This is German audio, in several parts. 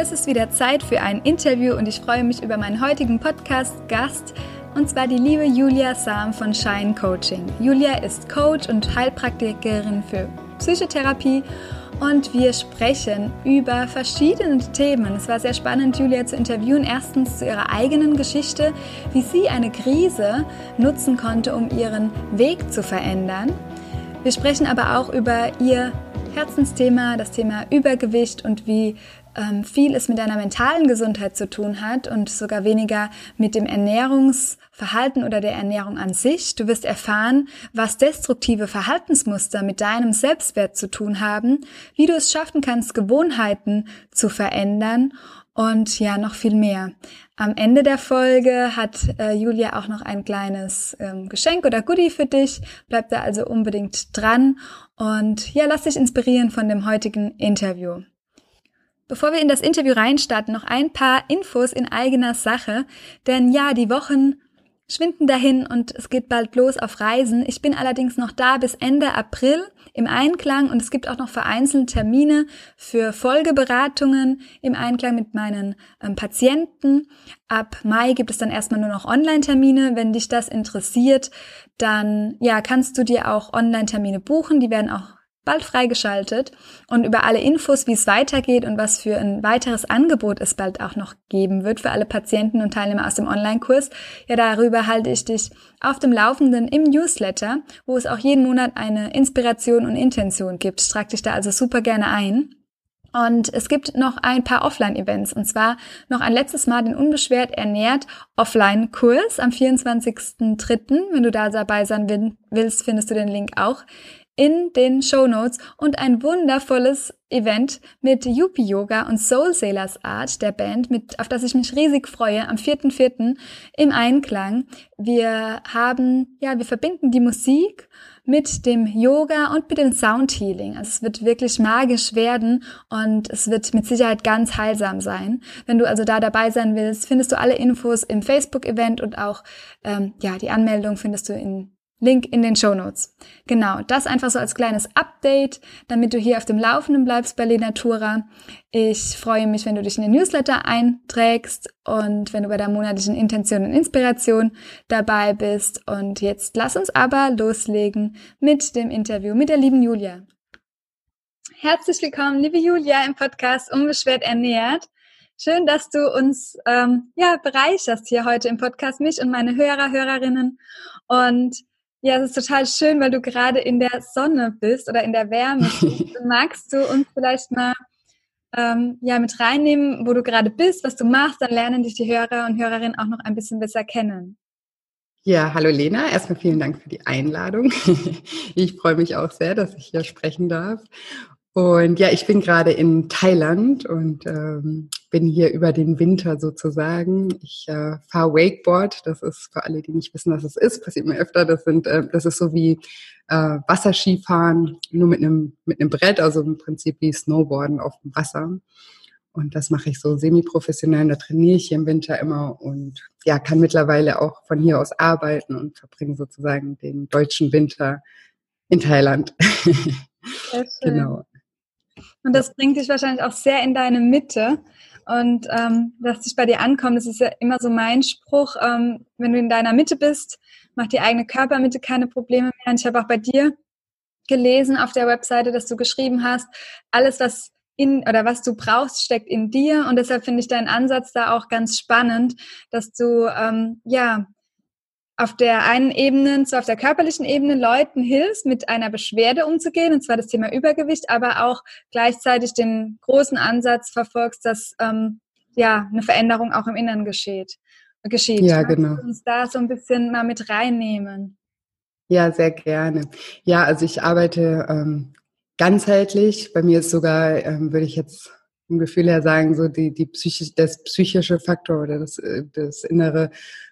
Es ist wieder Zeit für ein Interview und ich freue mich über meinen heutigen Podcast-Gast, und zwar die liebe Julia Sam von Shine Coaching. Julia ist Coach und Heilpraktikerin für Psychotherapie und wir sprechen über verschiedene Themen. Es war sehr spannend, Julia zu interviewen. Erstens zu ihrer eigenen Geschichte, wie sie eine Krise nutzen konnte, um ihren Weg zu verändern. Wir sprechen aber auch über ihr Herzensthema, das Thema Übergewicht und wie ähm, viel es mit deiner mentalen Gesundheit zu tun hat und sogar weniger mit dem Ernährungsverhalten oder der Ernährung an sich. Du wirst erfahren, was destruktive Verhaltensmuster mit deinem Selbstwert zu tun haben, wie du es schaffen kannst, Gewohnheiten zu verändern und ja, noch viel mehr. Am Ende der Folge hat äh, Julia auch noch ein kleines ähm, Geschenk oder Goodie für dich. Bleib da also unbedingt dran und ja, lass dich inspirieren von dem heutigen Interview. Bevor wir in das Interview reinstarten, noch ein paar Infos in eigener Sache. Denn ja, die Wochen schwinden dahin und es geht bald los auf Reisen. Ich bin allerdings noch da bis Ende April im Einklang und es gibt auch noch vereinzelte Termine für Folgeberatungen im Einklang mit meinen ähm, Patienten. Ab Mai gibt es dann erstmal nur noch Online-Termine. Wenn dich das interessiert, dann ja, kannst du dir auch Online-Termine buchen. Die werden auch bald freigeschaltet und über alle Infos, wie es weitergeht und was für ein weiteres Angebot es bald auch noch geben wird für alle Patienten und Teilnehmer aus dem Online-Kurs, ja, darüber halte ich dich auf dem Laufenden im Newsletter, wo es auch jeden Monat eine Inspiration und Intention gibt. Trag dich da also super gerne ein. Und es gibt noch ein paar Offline-Events und zwar noch ein letztes Mal den Unbeschwert ernährt Offline-Kurs am 24.03. Wenn du da dabei sein willst, findest du den Link auch in den Show Notes und ein wundervolles Event mit Yuppie Yoga und Soul Sailors Art der Band, mit, auf das ich mich riesig freue, am 4.4. im Einklang. Wir haben, ja, wir verbinden die Musik mit dem Yoga und mit dem Sound Healing. Also es wird wirklich magisch werden und es wird mit Sicherheit ganz heilsam sein. Wenn du also da dabei sein willst, findest du alle Infos im Facebook-Event und auch ähm, ja die Anmeldung findest du in Link in den Show Notes. Genau, das einfach so als kleines Update, damit du hier auf dem Laufenden bleibst bei Lenatura. Ich freue mich, wenn du dich in den Newsletter einträgst und wenn du bei der monatlichen Intention und Inspiration dabei bist. Und jetzt lass uns aber loslegen mit dem Interview mit der lieben Julia. Herzlich willkommen, liebe Julia, im Podcast Unbeschwert ernährt. Schön, dass du uns ähm, ja bereicherst hier heute im Podcast, mich und meine Hörer, Hörerinnen. Und ja, es ist total schön, weil du gerade in der Sonne bist oder in der Wärme. Magst du uns vielleicht mal ähm, ja, mit reinnehmen, wo du gerade bist, was du machst? Dann lernen dich die Hörer und Hörerinnen auch noch ein bisschen besser kennen. Ja, hallo Lena. Erstmal vielen Dank für die Einladung. Ich freue mich auch sehr, dass ich hier sprechen darf. Und ja, ich bin gerade in Thailand und ähm, bin hier über den Winter sozusagen. Ich äh, fahre Wakeboard. Das ist für alle, die nicht wissen, was es ist, passiert mir öfter. Das sind, äh, das ist so wie äh, Wasserskifahren, nur mit einem mit einem Brett, also im Prinzip wie Snowboarden auf dem Wasser. Und das mache ich so semi-professionell. Da trainiere ich hier im Winter immer und ja, kann mittlerweile auch von hier aus arbeiten und verbringe sozusagen den deutschen Winter in Thailand. genau. Und das bringt dich wahrscheinlich auch sehr in deine Mitte. Und ähm, dass dich bei dir ankommt, das ist ja immer so mein Spruch, ähm, wenn du in deiner Mitte bist, macht die eigene Körpermitte keine Probleme mehr. Und ich habe auch bei dir gelesen auf der Webseite, dass du geschrieben hast, alles, was in oder was du brauchst, steckt in dir. Und deshalb finde ich deinen Ansatz da auch ganz spannend, dass du ähm, ja auf der einen Ebene, zwar auf der körperlichen Ebene, Leuten hilfst, mit einer Beschwerde umzugehen, und zwar das Thema Übergewicht, aber auch gleichzeitig den großen Ansatz verfolgst, dass ähm, ja eine Veränderung auch im Inneren geschieht. geschieht. Ja, genau. uns da so ein bisschen mal mit reinnehmen. Ja, sehr gerne. Ja, also ich arbeite ähm, ganzheitlich. Bei mir ist sogar, ähm, würde ich jetzt vom Gefühl her sagen, so die, die Psychi das psychische Faktor oder das, äh, das Innere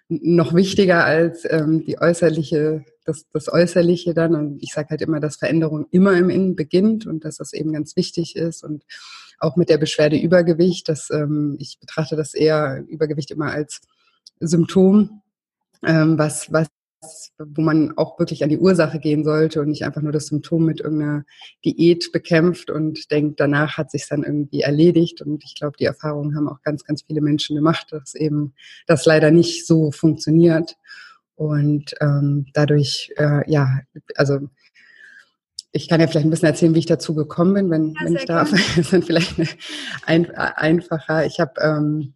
noch wichtiger als ähm, die äußerliche, das, das Äußerliche dann. Und ich sage halt immer, dass Veränderung immer im Innen beginnt und dass das eben ganz wichtig ist. Und auch mit der Beschwerde Übergewicht, dass ähm, ich betrachte das eher Übergewicht immer als Symptom, ähm, was, was wo man auch wirklich an die Ursache gehen sollte und nicht einfach nur das Symptom mit irgendeiner Diät bekämpft und denkt, danach hat sich dann irgendwie erledigt. Und ich glaube, die Erfahrungen haben auch ganz, ganz viele Menschen gemacht, dass eben das leider nicht so funktioniert. Und ähm, dadurch, äh, ja, also ich kann ja vielleicht ein bisschen erzählen, wie ich dazu gekommen bin, wenn, ja, wenn ich darf. Das ist dann vielleicht ein, einfacher. Ich habe ähm,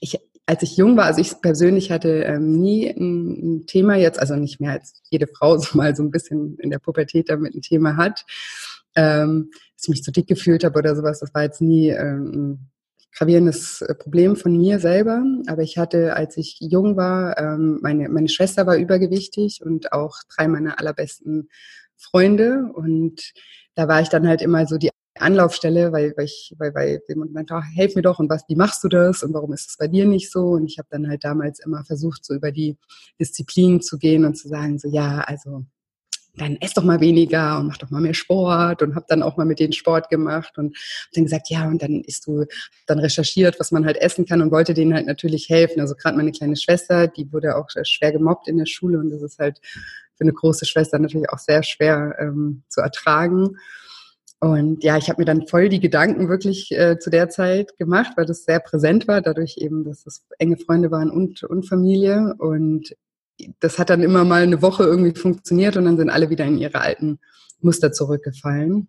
ich als ich jung war, also ich persönlich hatte ähm, nie ein, ein, Thema jetzt, also nicht mehr als jede Frau so mal so ein bisschen in der Pubertät damit ein Thema hat, ähm, dass ich mich zu dick gefühlt habe oder sowas. Das war jetzt nie ähm, ein gravierendes äh, Problem von mir selber. Aber ich hatte, als ich jung war, ähm, meine, meine Schwester war übergewichtig und auch drei meiner allerbesten Freunde. Und da war ich dann halt immer so die Anlaufstelle, weil, weil ich, weil, weil jemand meinte, oh, helf mir doch und was, wie machst du das und warum ist es bei dir nicht so? Und ich habe dann halt damals immer versucht, so über die Disziplin zu gehen und zu sagen, so ja, also dann ess doch mal weniger und mach doch mal mehr Sport und habe dann auch mal mit denen Sport gemacht und hab dann gesagt, ja, und dann isst du, dann recherchiert, was man halt essen kann und wollte denen halt natürlich helfen. Also gerade meine kleine Schwester, die wurde auch schwer gemobbt in der Schule und das ist halt für eine große Schwester natürlich auch sehr schwer ähm, zu ertragen. Und ja, ich habe mir dann voll die Gedanken wirklich äh, zu der Zeit gemacht, weil das sehr präsent war, dadurch eben, dass das enge Freunde waren und, und Familie. Und das hat dann immer mal eine Woche irgendwie funktioniert und dann sind alle wieder in ihre alten Muster zurückgefallen.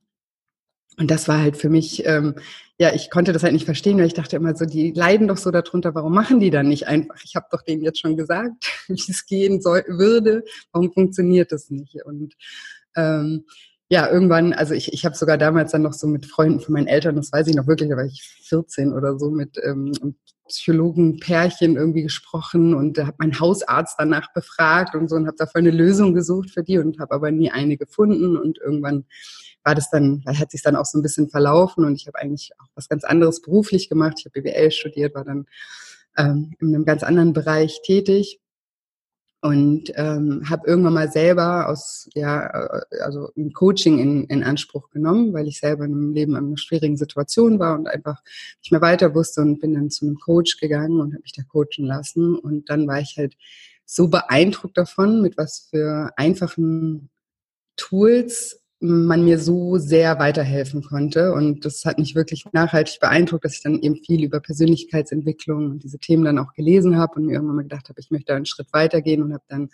Und das war halt für mich, ähm, ja, ich konnte das halt nicht verstehen, weil ich dachte immer so, die leiden doch so darunter, warum machen die dann nicht einfach? Ich habe doch denen jetzt schon gesagt, wie es gehen soll, würde, warum funktioniert das nicht? Und ähm, ja, irgendwann, also ich, ich habe sogar damals dann noch so mit Freunden von meinen Eltern, das weiß ich noch wirklich, da war ich 14 oder so, mit ähm, Psychologen-Pärchen irgendwie gesprochen und habe meinen Hausarzt danach befragt und so und habe dafür eine Lösung gesucht für die und habe aber nie eine gefunden und irgendwann war das dann, hat sich dann auch so ein bisschen verlaufen und ich habe eigentlich auch was ganz anderes beruflich gemacht. Ich habe BWL studiert, war dann ähm, in einem ganz anderen Bereich tätig und ähm, habe irgendwann mal selber aus ja äh, also ein Coaching in, in Anspruch genommen, weil ich selber in einem Leben in einer schwierigen Situation war und einfach nicht mehr weiter wusste und bin dann zu einem Coach gegangen und habe mich da coachen lassen. Und dann war ich halt so beeindruckt davon, mit was für einfachen Tools man mir so sehr weiterhelfen konnte. Und das hat mich wirklich nachhaltig beeindruckt, dass ich dann eben viel über Persönlichkeitsentwicklung und diese Themen dann auch gelesen habe und mir irgendwann mal gedacht habe, ich möchte einen Schritt weitergehen und habe dann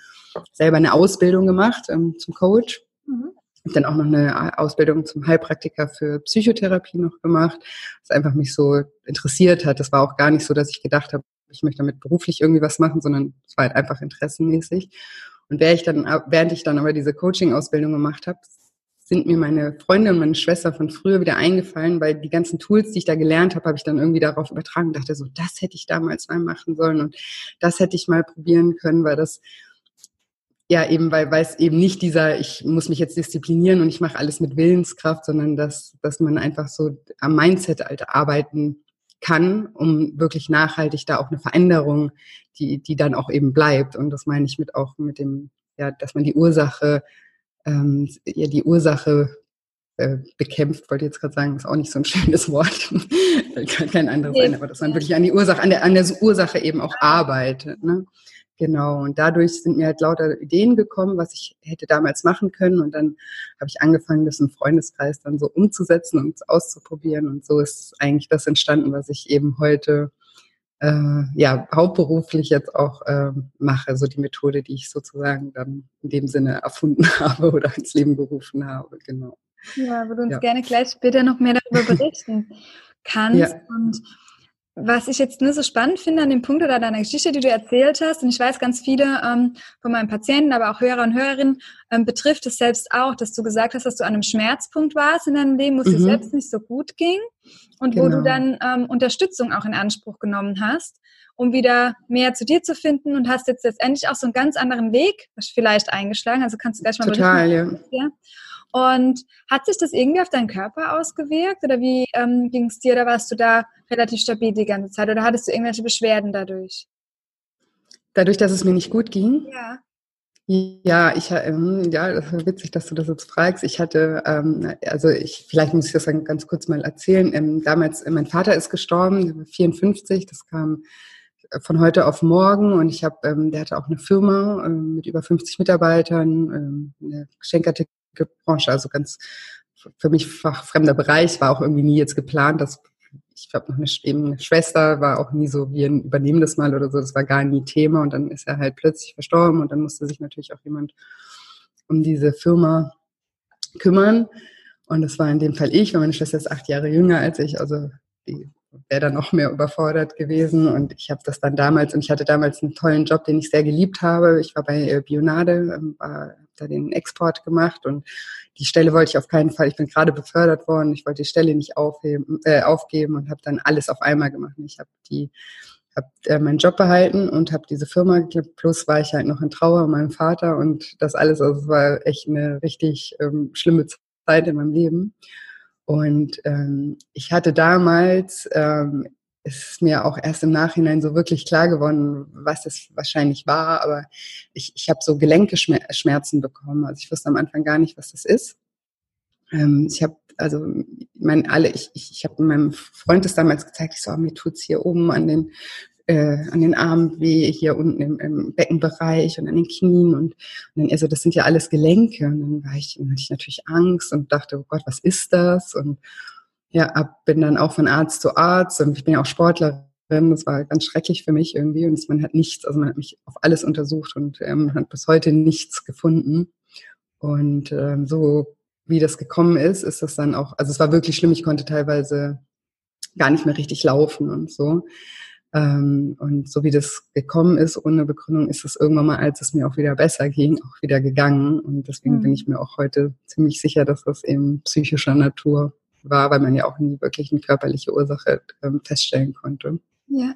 selber eine Ausbildung gemacht ähm, zum Coach. Mhm. Habe dann auch noch eine Ausbildung zum Heilpraktiker für Psychotherapie noch gemacht, was einfach mich so interessiert hat. Das war auch gar nicht so, dass ich gedacht habe, ich möchte damit beruflich irgendwie was machen, sondern es war halt einfach interessenmäßig. Und während ich dann, während ich dann aber diese Coaching-Ausbildung gemacht habe, sind mir meine Freunde und meine Schwester von früher wieder eingefallen, weil die ganzen Tools, die ich da gelernt habe, habe ich dann irgendwie darauf übertragen und dachte so, das hätte ich damals mal machen sollen und das hätte ich mal probieren können, weil das ja eben, weil, weil es eben nicht dieser, ich muss mich jetzt disziplinieren und ich mache alles mit Willenskraft, sondern dass, dass man einfach so am Mindset halt arbeiten kann, um wirklich nachhaltig da auch eine Veränderung, die, die dann auch eben bleibt. Und das meine ich mit auch mit dem, ja, dass man die Ursache ähm, ja, die Ursache äh, bekämpft, wollte ich jetzt gerade sagen, ist auch nicht so ein schönes Wort, kann kein anderes sein, aber dass man wirklich an die Ursache, an der, an der Ursache eben auch arbeitet. Ne? Genau, und dadurch sind mir halt lauter Ideen gekommen, was ich hätte damals machen können. Und dann habe ich angefangen, das im Freundeskreis dann so umzusetzen und auszuprobieren. Und so ist eigentlich das entstanden, was ich eben heute äh, ja, hauptberuflich jetzt auch äh, mache, so die Methode, die ich sozusagen dann in dem Sinne erfunden habe oder ins Leben gerufen habe, genau. Ja, wo du uns ja. gerne gleich später noch mehr darüber berichten kannst. Ja. Und was ich jetzt nur so spannend finde an dem Punkt oder deiner Geschichte, die du erzählt hast, und ich weiß, ganz viele ähm, von meinen Patienten, aber auch Hörer und Hörerinnen, ähm, betrifft es selbst auch, dass du gesagt hast, dass du an einem Schmerzpunkt warst in deinem Leben, wo es mhm. dir selbst nicht so gut ging und genau. wo du genau. dann ähm, Unterstützung auch in Anspruch genommen hast, um wieder mehr zu dir zu finden und hast jetzt letztendlich auch so einen ganz anderen Weg vielleicht eingeschlagen. Also kannst du gleich mal Total, ja. ja. Und hat sich das irgendwie auf deinen Körper ausgewirkt oder wie ähm, ging es dir? Oder warst du da relativ stabil die ganze Zeit oder hattest du irgendwelche Beschwerden dadurch? Dadurch, dass es mir nicht gut ging? Ja. Ja, ich ähm, ja, das ist witzig, dass du das jetzt fragst. Ich hatte, ähm, also ich, vielleicht muss ich das dann ganz kurz mal erzählen. Ähm, damals, äh, mein Vater ist gestorben, 54, das kam äh, von heute auf morgen und ich habe, ähm, der hatte auch eine Firma ähm, mit über 50 Mitarbeitern, ähm, eine Geschenkartikel Branche, also ganz für mich fachfremder Bereich, war auch irgendwie nie jetzt geplant, dass ich habe noch eine, eben eine Schwester, war auch nie so, wir übernehmen das mal oder so, das war gar nie Thema. Und dann ist er halt plötzlich verstorben und dann musste sich natürlich auch jemand um diese Firma kümmern. Und das war in dem Fall ich, weil meine Schwester ist acht Jahre jünger als ich, also die wäre dann noch mehr überfordert gewesen. Und ich habe das dann damals und ich hatte damals einen tollen Job, den ich sehr geliebt habe. Ich war bei äh, Bionade, ähm, war da den Export gemacht und die Stelle wollte ich auf keinen Fall. Ich bin gerade befördert worden. Ich wollte die Stelle nicht aufheben, äh, aufgeben und habe dann alles auf einmal gemacht. Ich habe die habe äh, meinen Job behalten und habe diese Firma geklappt. Plus war ich halt noch in Trauer meinen Vater und das alles. Also es war echt eine richtig ähm, schlimme Zeit in meinem Leben. Und ähm, ich hatte damals ähm, ist mir auch erst im Nachhinein so wirklich klar geworden, was das wahrscheinlich war. Aber ich, ich habe so Gelenkeschmerzen bekommen. Also ich wusste am Anfang gar nicht, was das ist. Ähm, ich habe also mein alle ich ich, ich habe meinem Freund das damals gezeigt. Ich so, oh, mir tut's hier oben an den äh, an den Armen weh, hier unten im, im Beckenbereich und an den Knien und, und dann also das sind ja alles Gelenke und dann war ich, dann hatte ich natürlich Angst und dachte, oh Gott, was ist das und ja, ab, bin dann auch von Arzt zu Arzt und ich bin ja auch Sportlerin. Das war ganz schrecklich für mich irgendwie und man hat nichts, also man hat mich auf alles untersucht und ähm, hat bis heute nichts gefunden. Und ähm, so wie das gekommen ist, ist das dann auch, also es war wirklich schlimm, ich konnte teilweise gar nicht mehr richtig laufen und so. Ähm, und so wie das gekommen ist, ohne Begründung, ist es irgendwann mal, als es mir auch wieder besser ging, auch wieder gegangen. Und deswegen mhm. bin ich mir auch heute ziemlich sicher, dass das eben psychischer Natur war, weil man ja auch nie wirklich eine körperliche Ursache ähm, feststellen konnte. Ja.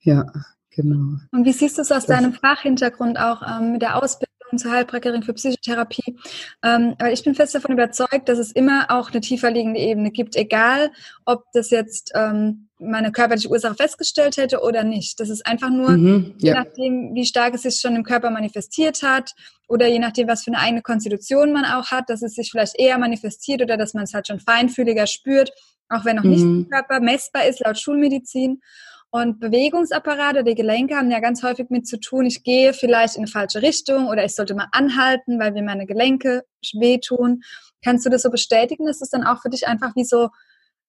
Ja, genau. Und wie siehst du es aus das, deinem Fachhintergrund auch ähm, mit der Ausbildung zur Heilpraktikerin für Psychotherapie? Ähm, weil ich bin fest davon überzeugt, dass es immer auch eine tiefer liegende Ebene gibt, egal ob das jetzt ähm, meine körperliche Ursache festgestellt hätte oder nicht. Das ist einfach nur, mhm, ja. je nachdem, wie stark es sich schon im Körper manifestiert hat oder je nachdem, was für eine eigene Konstitution man auch hat, dass es sich vielleicht eher manifestiert oder dass man es halt schon feinfühliger spürt, auch wenn noch mhm. nicht im Körper messbar ist laut Schulmedizin. Und Bewegungsapparate, die Gelenke haben ja ganz häufig mit zu tun, ich gehe vielleicht in eine falsche Richtung oder ich sollte mal anhalten, weil mir meine Gelenke wehtun. Kannst du das so bestätigen? Ist es dann auch für dich einfach wie so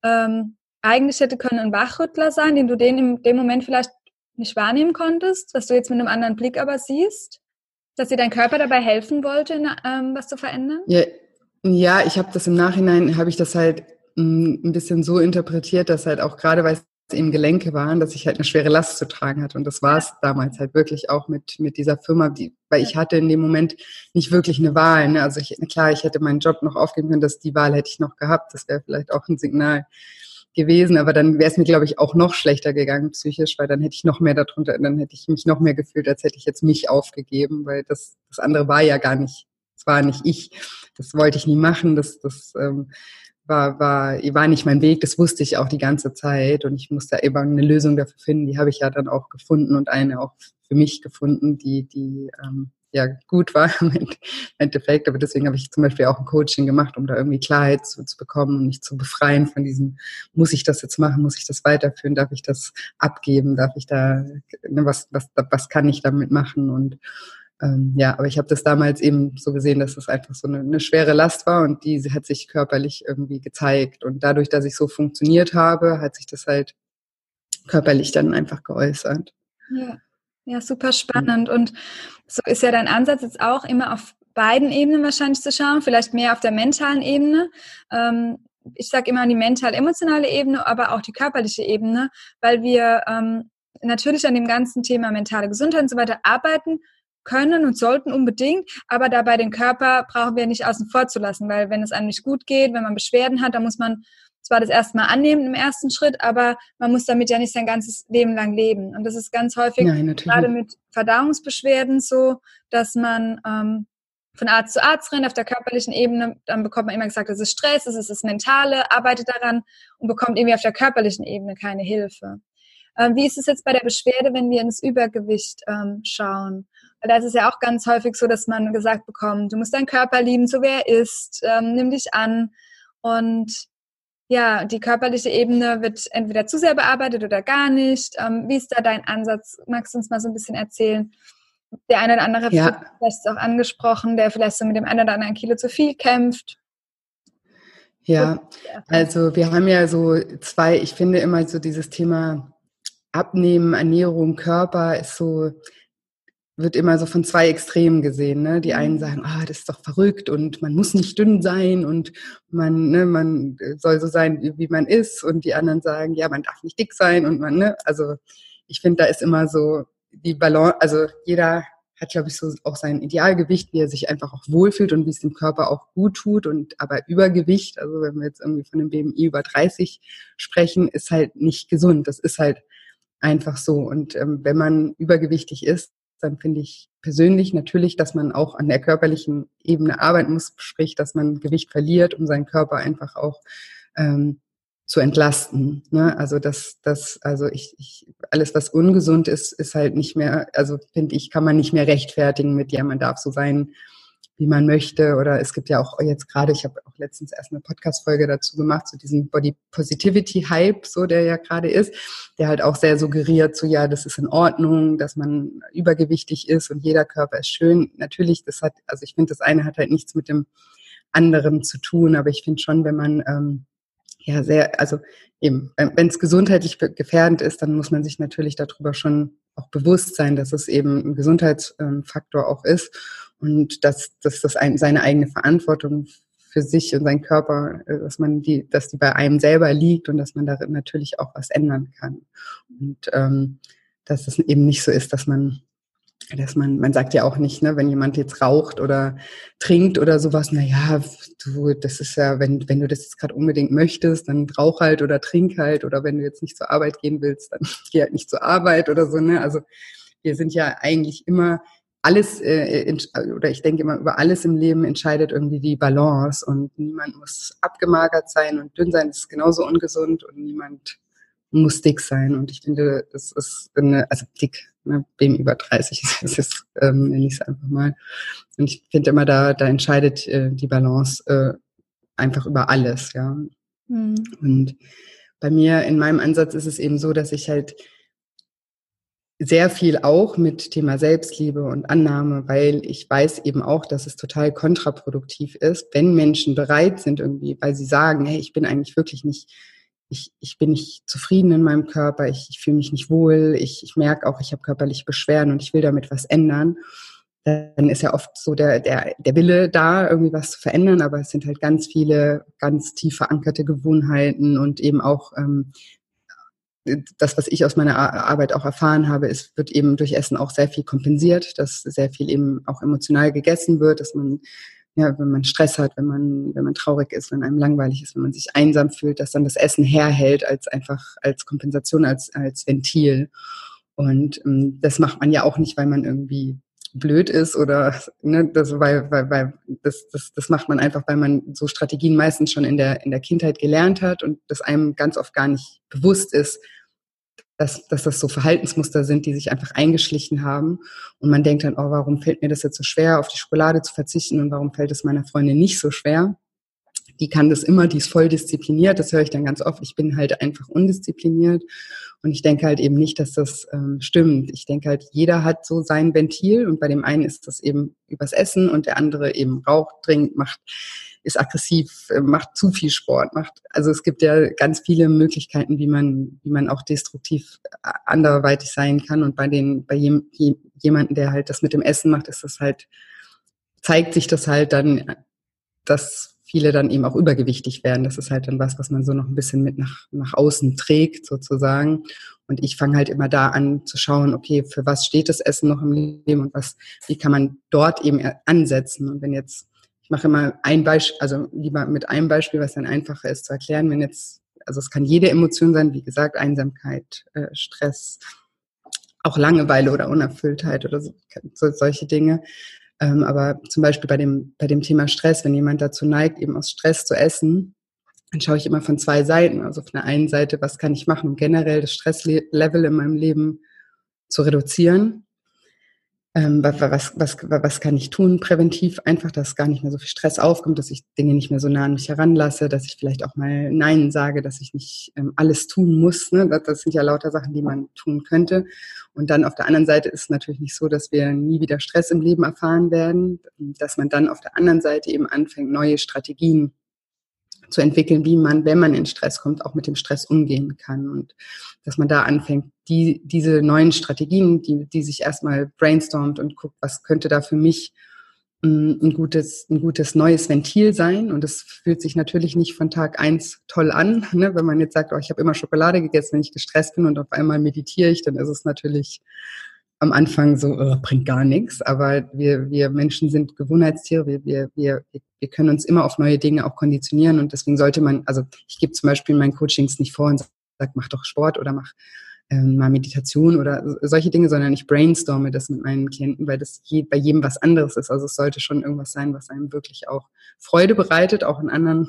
ähm, eigentlich hätte können ein Wachrüttler sein, den du den in dem Moment vielleicht nicht wahrnehmen konntest, was du jetzt mit einem anderen Blick aber siehst? Dass dir dein Körper dabei helfen wollte, ähm, was zu verändern? Ja, ja ich habe das im Nachhinein, habe ich das halt mm, ein bisschen so interpretiert, dass halt auch gerade, weil es eben Gelenke waren, dass ich halt eine schwere Last zu tragen hatte. Und das war es damals halt wirklich auch mit, mit dieser Firma, die, weil ich hatte in dem Moment nicht wirklich eine Wahl. Ne? Also ich, klar, ich hätte meinen Job noch aufgeben können, dass die Wahl hätte ich noch gehabt. Das wäre vielleicht auch ein Signal gewesen, aber dann wäre es mir, glaube ich, auch noch schlechter gegangen psychisch, weil dann hätte ich noch mehr darunter, dann hätte ich mich noch mehr gefühlt, als hätte ich jetzt mich aufgegeben, weil das, das andere war ja gar nicht, das war nicht ich, das wollte ich nie machen, das, das ähm, war, war, war nicht mein Weg, das wusste ich auch die ganze Zeit. Und ich musste eben eine Lösung dafür finden, die habe ich ja dann auch gefunden und eine auch für mich gefunden, die, die ähm, ja gut war im Endeffekt. Aber deswegen habe ich zum Beispiel auch ein Coaching gemacht, um da irgendwie Klarheit zu, zu bekommen und mich zu befreien von diesem, muss ich das jetzt machen, muss ich das weiterführen, darf ich das abgeben, darf ich da, ne, was, was, was kann ich damit machen? Und ähm, ja, aber ich habe das damals eben so gesehen, dass das einfach so eine, eine, schwere Last war und die hat sich körperlich irgendwie gezeigt. Und dadurch, dass ich so funktioniert habe, hat sich das halt körperlich dann einfach geäußert. Ja. Ja, super spannend. Und so ist ja dein Ansatz jetzt auch immer auf beiden Ebenen wahrscheinlich zu schauen, vielleicht mehr auf der mentalen Ebene. Ähm, ich sage immer die mental-emotionale Ebene, aber auch die körperliche Ebene, weil wir ähm, natürlich an dem ganzen Thema mentale Gesundheit und so weiter arbeiten können und sollten unbedingt, aber dabei den Körper brauchen wir nicht außen vor zu lassen, weil wenn es einem nicht gut geht, wenn man Beschwerden hat, dann muss man zwar das erstmal annehmen im ersten Schritt, aber man muss damit ja nicht sein ganzes Leben lang leben. Und das ist ganz häufig Nein, gerade mit Verdauungsbeschwerden so, dass man ähm, von Arzt zu Arzt rennt auf der körperlichen Ebene, dann bekommt man immer gesagt, es ist Stress, es ist das Mentale, arbeitet daran und bekommt irgendwie auf der körperlichen Ebene keine Hilfe. Ähm, wie ist es jetzt bei der Beschwerde, wenn wir ins Übergewicht ähm, schauen? Weil da ist es ja auch ganz häufig so, dass man gesagt bekommt, du musst deinen Körper lieben, so wie er ist, ähm, nimm dich an. Und ja, die körperliche Ebene wird entweder zu sehr bearbeitet oder gar nicht. Ähm, wie ist da dein Ansatz? Magst du uns mal so ein bisschen erzählen? Der eine oder andere ja. vielleicht auch angesprochen, der vielleicht so mit dem einen oder anderen Kilo zu viel kämpft. Ja, also wir haben ja so zwei, ich finde immer so dieses Thema Abnehmen, Ernährung, Körper ist so, wird immer so von zwei Extremen gesehen. Ne? Die einen mhm. sagen, ah, das ist doch verrückt und man muss nicht dünn sein und man, ne, man soll so sein, wie man ist. Und die anderen sagen, ja, man darf nicht dick sein und man, ne, also ich finde, da ist immer so die Balance, also jeder hat, glaube ich, so auch sein Idealgewicht, wie er sich einfach auch wohlfühlt und wie es dem Körper auch gut tut. Und aber Übergewicht, also wenn wir jetzt irgendwie von einem BMI über 30 sprechen, ist halt nicht gesund. Das ist halt einfach so. Und ähm, wenn man übergewichtig ist, dann finde ich persönlich natürlich, dass man auch an der körperlichen Ebene arbeiten muss, sprich, dass man Gewicht verliert, um seinen Körper einfach auch ähm, zu entlasten. Ne? Also das, das, also ich, ich, alles, was ungesund ist, ist halt nicht mehr, also finde ich, kann man nicht mehr rechtfertigen mit, ja, man darf so sein, wie man möchte. Oder es gibt ja auch jetzt gerade, ich habe auch letztens erst eine Podcast-Folge dazu gemacht, zu diesem Body Positivity Hype, so der ja gerade ist, der halt auch sehr suggeriert, so ja, das ist in Ordnung, dass man übergewichtig ist und jeder Körper ist schön. Natürlich, das hat, also ich finde, das eine hat halt nichts mit dem anderen zu tun, aber ich finde schon, wenn man ähm, ja sehr, also eben, wenn es gesundheitlich gefährdend ist, dann muss man sich natürlich darüber schon auch bewusst sein, dass es eben ein Gesundheitsfaktor auch ist und dass, dass das ein, seine eigene Verantwortung für sich und seinen Körper, äh, dass man die, dass die bei einem selber liegt und dass man darin natürlich auch was ändern kann. Und ähm, dass es eben nicht so ist, dass man dass man, man sagt ja auch nicht, ne, wenn jemand jetzt raucht oder trinkt oder sowas, na ja, du, das ist ja, wenn, wenn du das jetzt gerade unbedingt möchtest, dann rauch halt oder trink halt oder wenn du jetzt nicht zur Arbeit gehen willst, dann geh halt nicht zur Arbeit oder so, ne, also wir sind ja eigentlich immer alles, äh, oder ich denke immer, über alles im Leben entscheidet irgendwie die Balance und niemand muss abgemagert sein und dünn sein, das ist genauso ungesund und niemand muss dick sein und ich finde, das ist eine, also dick, ne, wem über 30 ist, das ist, ähm, nenne ich es einfach mal. Und ich finde immer, da, da entscheidet äh, die Balance äh, einfach über alles, ja. Mhm. Und bei mir in meinem Ansatz ist es eben so, dass ich halt sehr viel auch mit Thema Selbstliebe und Annahme, weil ich weiß eben auch, dass es total kontraproduktiv ist, wenn Menschen bereit sind irgendwie, weil sie sagen, hey, ich bin eigentlich wirklich nicht, ich, ich bin nicht zufrieden in meinem Körper, ich, ich fühle mich nicht wohl, ich, ich merke auch, ich habe körperliche Beschwerden und ich will damit was ändern. Dann ist ja oft so der, der, der Wille da, irgendwie was zu verändern, aber es sind halt ganz viele ganz tief verankerte Gewohnheiten und eben auch ähm, das, was ich aus meiner Arbeit auch erfahren habe, ist, wird eben durch Essen auch sehr viel kompensiert, dass sehr viel eben auch emotional gegessen wird, dass man, ja, wenn man Stress hat, wenn man, wenn man traurig ist, wenn einem langweilig ist, wenn man sich einsam fühlt, dass dann das Essen herhält als einfach, als Kompensation, als, als Ventil. Und ähm, das macht man ja auch nicht, weil man irgendwie blöd ist oder ne, das, weil, weil, weil das, das, das macht man einfach, weil man so Strategien meistens schon in der, in der Kindheit gelernt hat und das einem ganz oft gar nicht bewusst ist, dass, dass das so Verhaltensmuster sind, die sich einfach eingeschlichen haben. Und man denkt dann, oh, warum fällt mir das jetzt so schwer, auf die Schokolade zu verzichten und warum fällt es meiner Freundin nicht so schwer? Die kann das immer, die ist voll diszipliniert, das höre ich dann ganz oft. Ich bin halt einfach undiszipliniert. Und ich denke halt eben nicht, dass das ähm, stimmt. Ich denke halt, jeder hat so sein Ventil und bei dem einen ist das eben übers Essen und der andere eben raucht, trinkt, macht ist aggressiv, äh, macht zu viel Sport, macht, also es gibt ja ganz viele Möglichkeiten, wie man, wie man auch destruktiv äh, anderweitig sein kann. Und bei den, bei jem, jemanden, der halt das mit dem Essen macht, ist das halt, zeigt sich das halt dann, dass viele dann eben auch übergewichtig werden. Das ist halt dann was, was man so noch ein bisschen mit nach, nach außen trägt, sozusagen. Und ich fange halt immer da an zu schauen, okay, für was steht das Essen noch im Leben und was, wie kann man dort eben ansetzen? Und wenn jetzt ich mache immer ein Beispiel, also lieber mit einem Beispiel, was dann einfacher ist zu erklären, wenn jetzt, also es kann jede Emotion sein, wie gesagt, Einsamkeit, äh, Stress, auch Langeweile oder Unerfülltheit oder so, so solche Dinge. Ähm, aber zum Beispiel bei dem, bei dem Thema Stress, wenn jemand dazu neigt, eben aus Stress zu essen, dann schaue ich immer von zwei Seiten. Also von der einen Seite, was kann ich machen, um generell das Stresslevel in meinem Leben zu reduzieren? Ähm, was, was, was, kann ich tun präventiv? Einfach, dass gar nicht mehr so viel Stress aufkommt, dass ich Dinge nicht mehr so nah an mich heranlasse, dass ich vielleicht auch mal Nein sage, dass ich nicht ähm, alles tun muss. Ne? Das, das sind ja lauter Sachen, die man tun könnte. Und dann auf der anderen Seite ist es natürlich nicht so, dass wir nie wieder Stress im Leben erfahren werden, dass man dann auf der anderen Seite eben anfängt, neue Strategien zu entwickeln, wie man, wenn man in Stress kommt, auch mit dem Stress umgehen kann. Und dass man da anfängt, die, diese neuen Strategien, die, die sich erstmal brainstormt und guckt, was könnte da für mich ein, ein gutes, ein gutes neues Ventil sein. Und das fühlt sich natürlich nicht von Tag eins toll an. Ne? Wenn man jetzt sagt, oh, ich habe immer Schokolade gegessen, wenn ich gestresst bin und auf einmal meditiere ich, dann ist es natürlich am Anfang so, oh, bringt gar nichts. Aber wir, wir Menschen sind Gewohnheitstiere. Wir, wir, wir, wir können uns immer auf neue Dinge auch konditionieren. Und deswegen sollte man, also ich gebe zum Beispiel in meinen Coachings nicht vor und sage, mach doch Sport oder mach ähm, mal Meditation oder solche Dinge, sondern ich brainstorme das mit meinen Klienten, weil das je, bei jedem was anderes ist. Also es sollte schon irgendwas sein, was einem wirklich auch Freude bereitet, auch in anderen,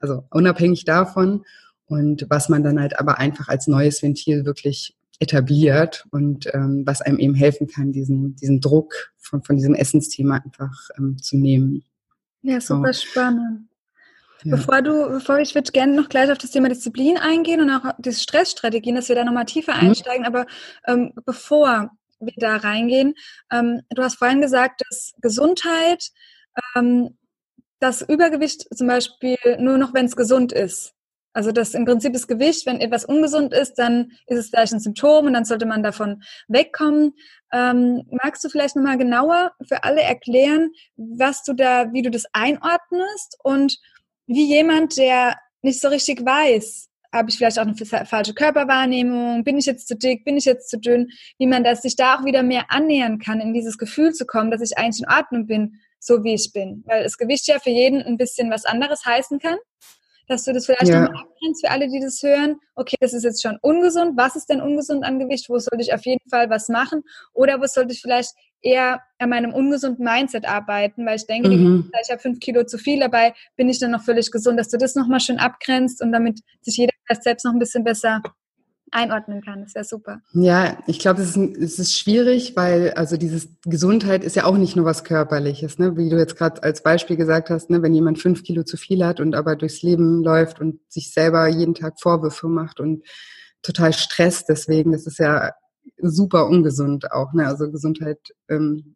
also unabhängig davon. Und was man dann halt aber einfach als neues Ventil wirklich etabliert und ähm, was einem eben helfen kann, diesen, diesen Druck von, von diesem Essensthema einfach ähm, zu nehmen. Ja, super so. spannend. Ja. Bevor du, bevor ich würde gerne noch gleich auf das Thema Disziplin eingehen und auch die Stressstrategien, dass wir da nochmal tiefer mhm. einsteigen, aber ähm, bevor wir da reingehen, ähm, du hast vorhin gesagt, dass Gesundheit, ähm, das Übergewicht zum Beispiel nur noch, wenn es gesund ist. Also das im Prinzip das Gewicht, wenn etwas ungesund ist, dann ist es vielleicht ein Symptom und dann sollte man davon wegkommen. Ähm, magst du vielleicht nochmal genauer für alle erklären, was du da, wie du das einordnest und wie jemand, der nicht so richtig weiß, habe ich vielleicht auch eine falsche Körperwahrnehmung, bin ich jetzt zu dick, bin ich jetzt zu dünn, wie man das sich da auch wieder mehr annähern kann, in dieses Gefühl zu kommen, dass ich eigentlich in Ordnung bin, so wie ich bin. Weil das Gewicht ja für jeden ein bisschen was anderes heißen kann. Dass du das vielleicht ja. nochmal abgrenzt für alle, die das hören. Okay, das ist jetzt schon ungesund. Was ist denn ungesund an Gewicht? Wo sollte ich auf jeden Fall was machen? Oder wo sollte ich vielleicht eher an meinem ungesunden Mindset arbeiten, weil ich denke, mhm. ich habe fünf Kilo zu viel, dabei bin ich dann noch völlig gesund, dass du das nochmal schön abgrenzt und damit sich jeder selbst noch ein bisschen besser einordnen kann. Das wäre super. Ja, ich glaube, es, es ist, schwierig, weil also dieses Gesundheit ist ja auch nicht nur was Körperliches, ne? wie du jetzt gerade als Beispiel gesagt hast, ne? wenn jemand fünf Kilo zu viel hat und aber durchs Leben läuft und sich selber jeden Tag Vorwürfe macht und total stresst deswegen, das ist ja super ungesund auch. Ne? Also Gesundheit ähm,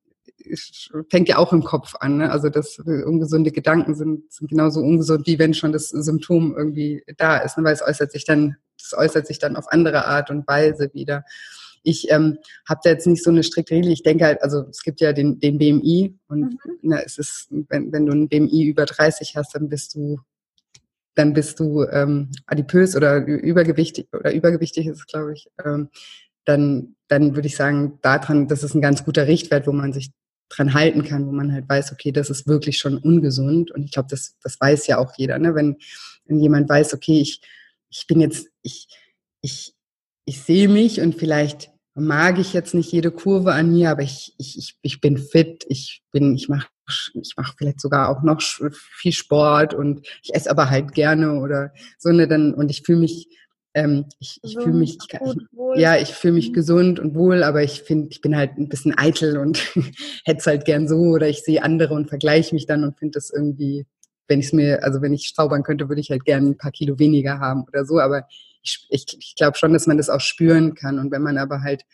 fängt ja auch im Kopf an. Ne? Also das ungesunde Gedanken sind, sind genauso ungesund, wie wenn schon das Symptom irgendwie da ist, ne? weil es äußert sich dann, das äußert sich dann auf andere Art und Weise wieder. Ich ähm, habe da jetzt nicht so eine strikte Regel. Ich denke halt, also es gibt ja den, den BMI und mhm. ne, es ist, wenn, wenn du ein BMI über 30 hast, dann bist du dann bist du ähm, adipös oder übergewichtig oder übergewichtig ist es, glaube ich. Ähm, dann, dann würde ich sagen, daran, das ist ein ganz guter Richtwert, wo man sich dran halten kann, wo man halt weiß, okay, das ist wirklich schon ungesund. Und ich glaube, das, das weiß ja auch jeder, ne? Wenn, wenn jemand weiß, okay, ich, ich bin jetzt, ich, ich, ich sehe mich und vielleicht mag ich jetzt nicht jede Kurve an mir, aber ich, ich, ich, ich bin fit, ich bin, ich mache ich mache vielleicht sogar auch noch viel Sport und ich esse aber halt gerne oder so ne dann und ich fühle mich ähm, ich, ich fühle mich, ich, ich, ja, ich fühle mich mhm. gesund und wohl, aber ich finde, ich bin halt ein bisschen eitel und hätte es halt gern so oder ich sehe andere und vergleiche mich dann und finde das irgendwie, wenn ich es mir, also wenn ich zaubern könnte, würde ich halt gern ein paar Kilo weniger haben oder so, aber ich, ich, ich glaube schon, dass man das auch spüren kann. Und wenn man aber halt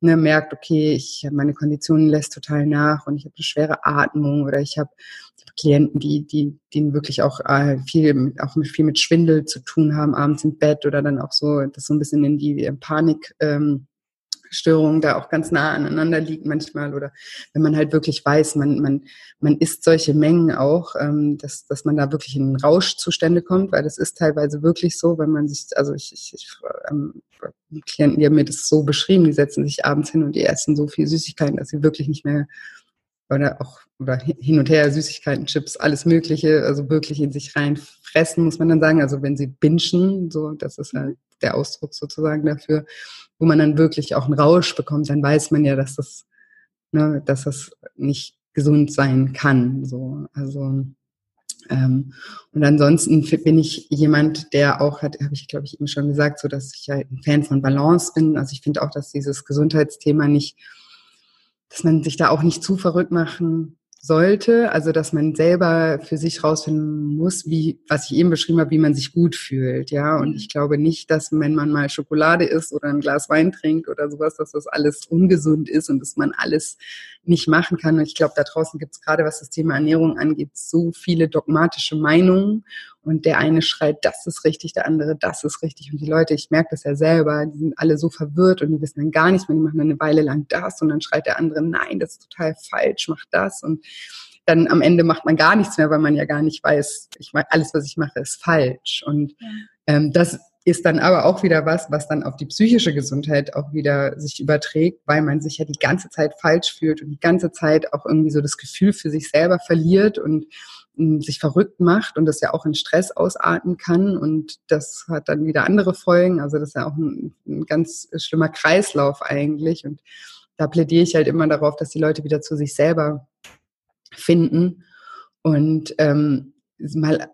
ne, merkt, okay, ich meine Konditionen lässt total nach und ich habe eine schwere Atmung oder ich habe Klienten, die, die, die wirklich auch äh, viel, auch mit, viel mit Schwindel zu tun haben, abends im Bett oder dann auch so, das so ein bisschen in die Panik, ähm, Störungen da auch ganz nah aneinander liegen manchmal oder wenn man halt wirklich weiß, man, man, man isst solche Mengen auch, ähm, dass, dass man da wirklich in Rauschzustände kommt, weil das ist teilweise wirklich so, wenn man sich, also ich, ich, ich ähm, Klienten, die haben mir das so beschrieben, die setzen sich abends hin und die essen so viel Süßigkeiten, dass sie wirklich nicht mehr oder auch oder hin und her Süßigkeiten, Chips, alles Mögliche, also wirklich in sich reinfressen, muss man dann sagen. Also wenn sie binschen, so, das ist halt der Ausdruck sozusagen dafür, wo man dann wirklich auch einen Rausch bekommt, dann weiß man ja, dass das, ne, dass das nicht gesund sein kann. So, also ähm, und ansonsten bin ich jemand, der auch hat, habe ich glaube ich eben schon gesagt, so dass ich halt ein Fan von Balance bin. Also ich finde auch, dass dieses Gesundheitsthema nicht, dass man sich da auch nicht zu verrückt machen sollte, also dass man selber für sich rausfinden muss, wie, was ich eben beschrieben habe, wie man sich gut fühlt, ja. Und ich glaube nicht, dass wenn man mal Schokolade isst oder ein Glas Wein trinkt oder sowas, dass das alles ungesund ist und dass man alles nicht machen kann. Und ich glaube, da draußen gibt es gerade, was das Thema Ernährung angeht, so viele dogmatische Meinungen. Und der eine schreit, das ist richtig, der andere, das ist richtig. Und die Leute, ich merke das ja selber, die sind alle so verwirrt und die wissen dann gar nichts mehr. Die machen dann eine Weile lang das und dann schreit der andere, nein, das ist total falsch, mach das. Und dann am Ende macht man gar nichts mehr, weil man ja gar nicht weiß, ich meine, alles, was ich mache, ist falsch. Und ähm, das ist dann aber auch wieder was, was dann auf die psychische Gesundheit auch wieder sich überträgt, weil man sich ja die ganze Zeit falsch fühlt und die ganze Zeit auch irgendwie so das Gefühl für sich selber verliert und sich verrückt macht und das ja auch in Stress ausarten kann und das hat dann wieder andere Folgen. Also das ist ja auch ein, ein ganz schlimmer Kreislauf eigentlich und da plädiere ich halt immer darauf, dass die Leute wieder zu sich selber finden und ähm, mal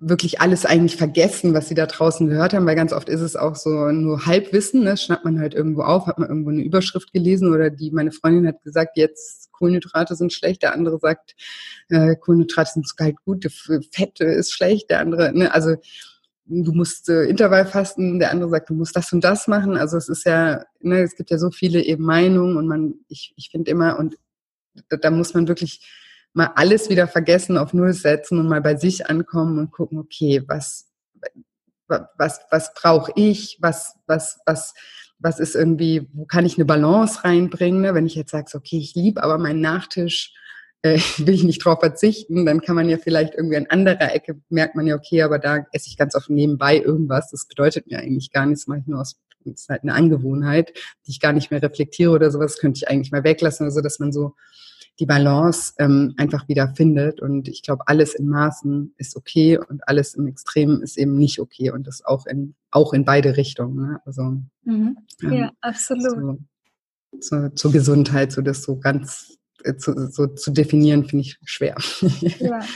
wirklich alles eigentlich vergessen, was sie da draußen gehört haben, weil ganz oft ist es auch so nur Halbwissen, ne? schnappt man halt irgendwo auf, hat man irgendwo eine Überschrift gelesen oder die, meine Freundin hat gesagt, jetzt Kohlenhydrate sind schlecht, der andere sagt, äh, Kohlenhydrate sind halt gut, Fett ist schlecht, der andere, ne? also du musst äh, Intervall fasten, der andere sagt, du musst das und das machen, also es ist ja, ne, es gibt ja so viele eben Meinungen und man, ich, ich finde immer, und da, da muss man wirklich mal alles wieder vergessen, auf Null setzen und mal bei sich ankommen und gucken, okay, was, was, was brauche ich, was, was, was, was ist irgendwie, wo kann ich eine Balance reinbringen? Ne? Wenn ich jetzt sage, okay, ich liebe aber meinen Nachtisch, äh, will ich nicht drauf verzichten, dann kann man ja vielleicht irgendwie an anderer Ecke, merkt man ja, okay, aber da esse ich ganz oft nebenbei irgendwas, das bedeutet mir eigentlich gar nichts, mache ich nur aus, das ist halt eine Angewohnheit, die ich gar nicht mehr reflektiere oder sowas, könnte ich eigentlich mal weglassen, also dass man so die Balance ähm, einfach wieder findet. Und ich glaube, alles in Maßen ist okay und alles im Extrem ist eben nicht okay und das auch in, auch in beide Richtungen. Ne? Also, mhm. Ja, ähm, absolut. So, so, zur Gesundheit, so das so ganz zu, so zu definieren, finde ich schwer. Ja.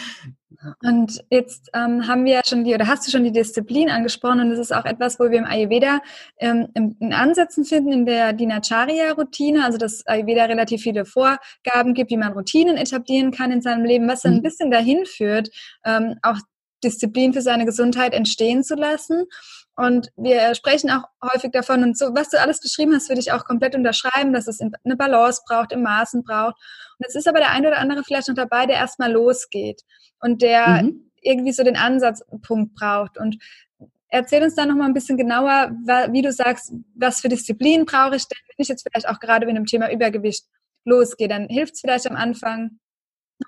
Und jetzt ähm, haben wir schon die, oder hast du schon die Disziplin angesprochen und das ist auch etwas, wo wir im Ayurveda ähm, in Ansätzen finden in der Dinacharya-Routine, also dass Ayurveda relativ viele Vorgaben gibt, wie man Routinen etablieren kann in seinem Leben, was dann ein mhm. bisschen dahin führt, ähm, auch Disziplin für seine Gesundheit entstehen zu lassen. Und wir sprechen auch häufig davon und so, was du alles beschrieben hast, würde ich auch komplett unterschreiben, dass es eine Balance braucht, im Maßen braucht. Und es ist aber der eine oder andere vielleicht noch dabei, der erstmal losgeht und der mhm. irgendwie so den Ansatzpunkt braucht. Und erzähl uns da nochmal ein bisschen genauer, wie du sagst, was für Disziplin brauche ich denn, wenn ich jetzt vielleicht auch gerade mit dem Thema Übergewicht losgehe, dann hilft es vielleicht am Anfang,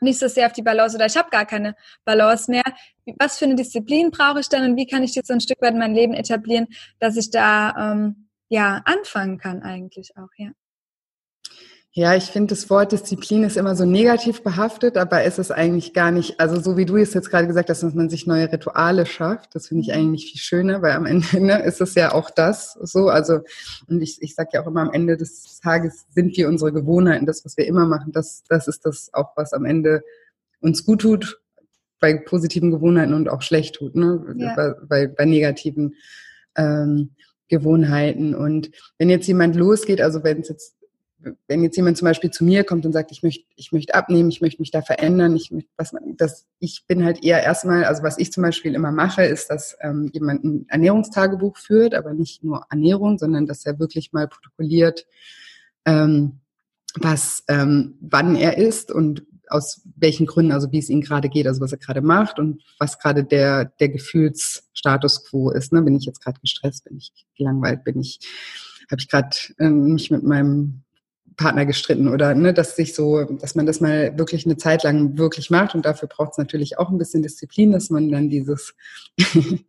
nicht so sehr auf die Balance oder ich habe gar keine Balance mehr. Was für eine Disziplin brauche ich dann und wie kann ich jetzt so ein Stück weit in mein Leben etablieren, dass ich da ähm, ja anfangen kann eigentlich auch, ja. Ja, ich finde, das Wort Disziplin ist immer so negativ behaftet, aber es ist eigentlich gar nicht, also so wie du es jetzt gerade gesagt hast, dass man sich neue Rituale schafft, das finde ich mhm. eigentlich viel schöner, weil am Ende ne, ist es ja auch das so. Also, und ich, ich sage ja auch immer, am Ende des Tages sind wir unsere Gewohnheiten, das, was wir immer machen, das, das ist das auch, was am Ende uns gut tut, bei positiven Gewohnheiten und auch schlecht tut, ne? Ja. Bei, bei, bei negativen ähm, Gewohnheiten. Und wenn jetzt jemand losgeht, also wenn es jetzt wenn jetzt jemand zum Beispiel zu mir kommt und sagt, ich möchte, ich möchte abnehmen, ich möchte mich da verändern, ich möchte, was, das, ich bin halt eher erstmal, also was ich zum Beispiel immer mache, ist, dass ähm, jemand ein Ernährungstagebuch führt, aber nicht nur Ernährung, sondern dass er wirklich mal protokolliert, ähm, was, ähm, wann er isst und aus welchen Gründen, also wie es ihm gerade geht, also was er gerade macht und was gerade der, der Gefühlsstatus quo ist. Ne? Bin ich jetzt gerade gestresst, bin ich gelangweilt, bin ich, habe ich gerade ähm, mich mit meinem Partner gestritten oder ne, dass sich so, dass man das mal wirklich eine Zeit lang wirklich macht und dafür braucht es natürlich auch ein bisschen Disziplin, dass man dann dieses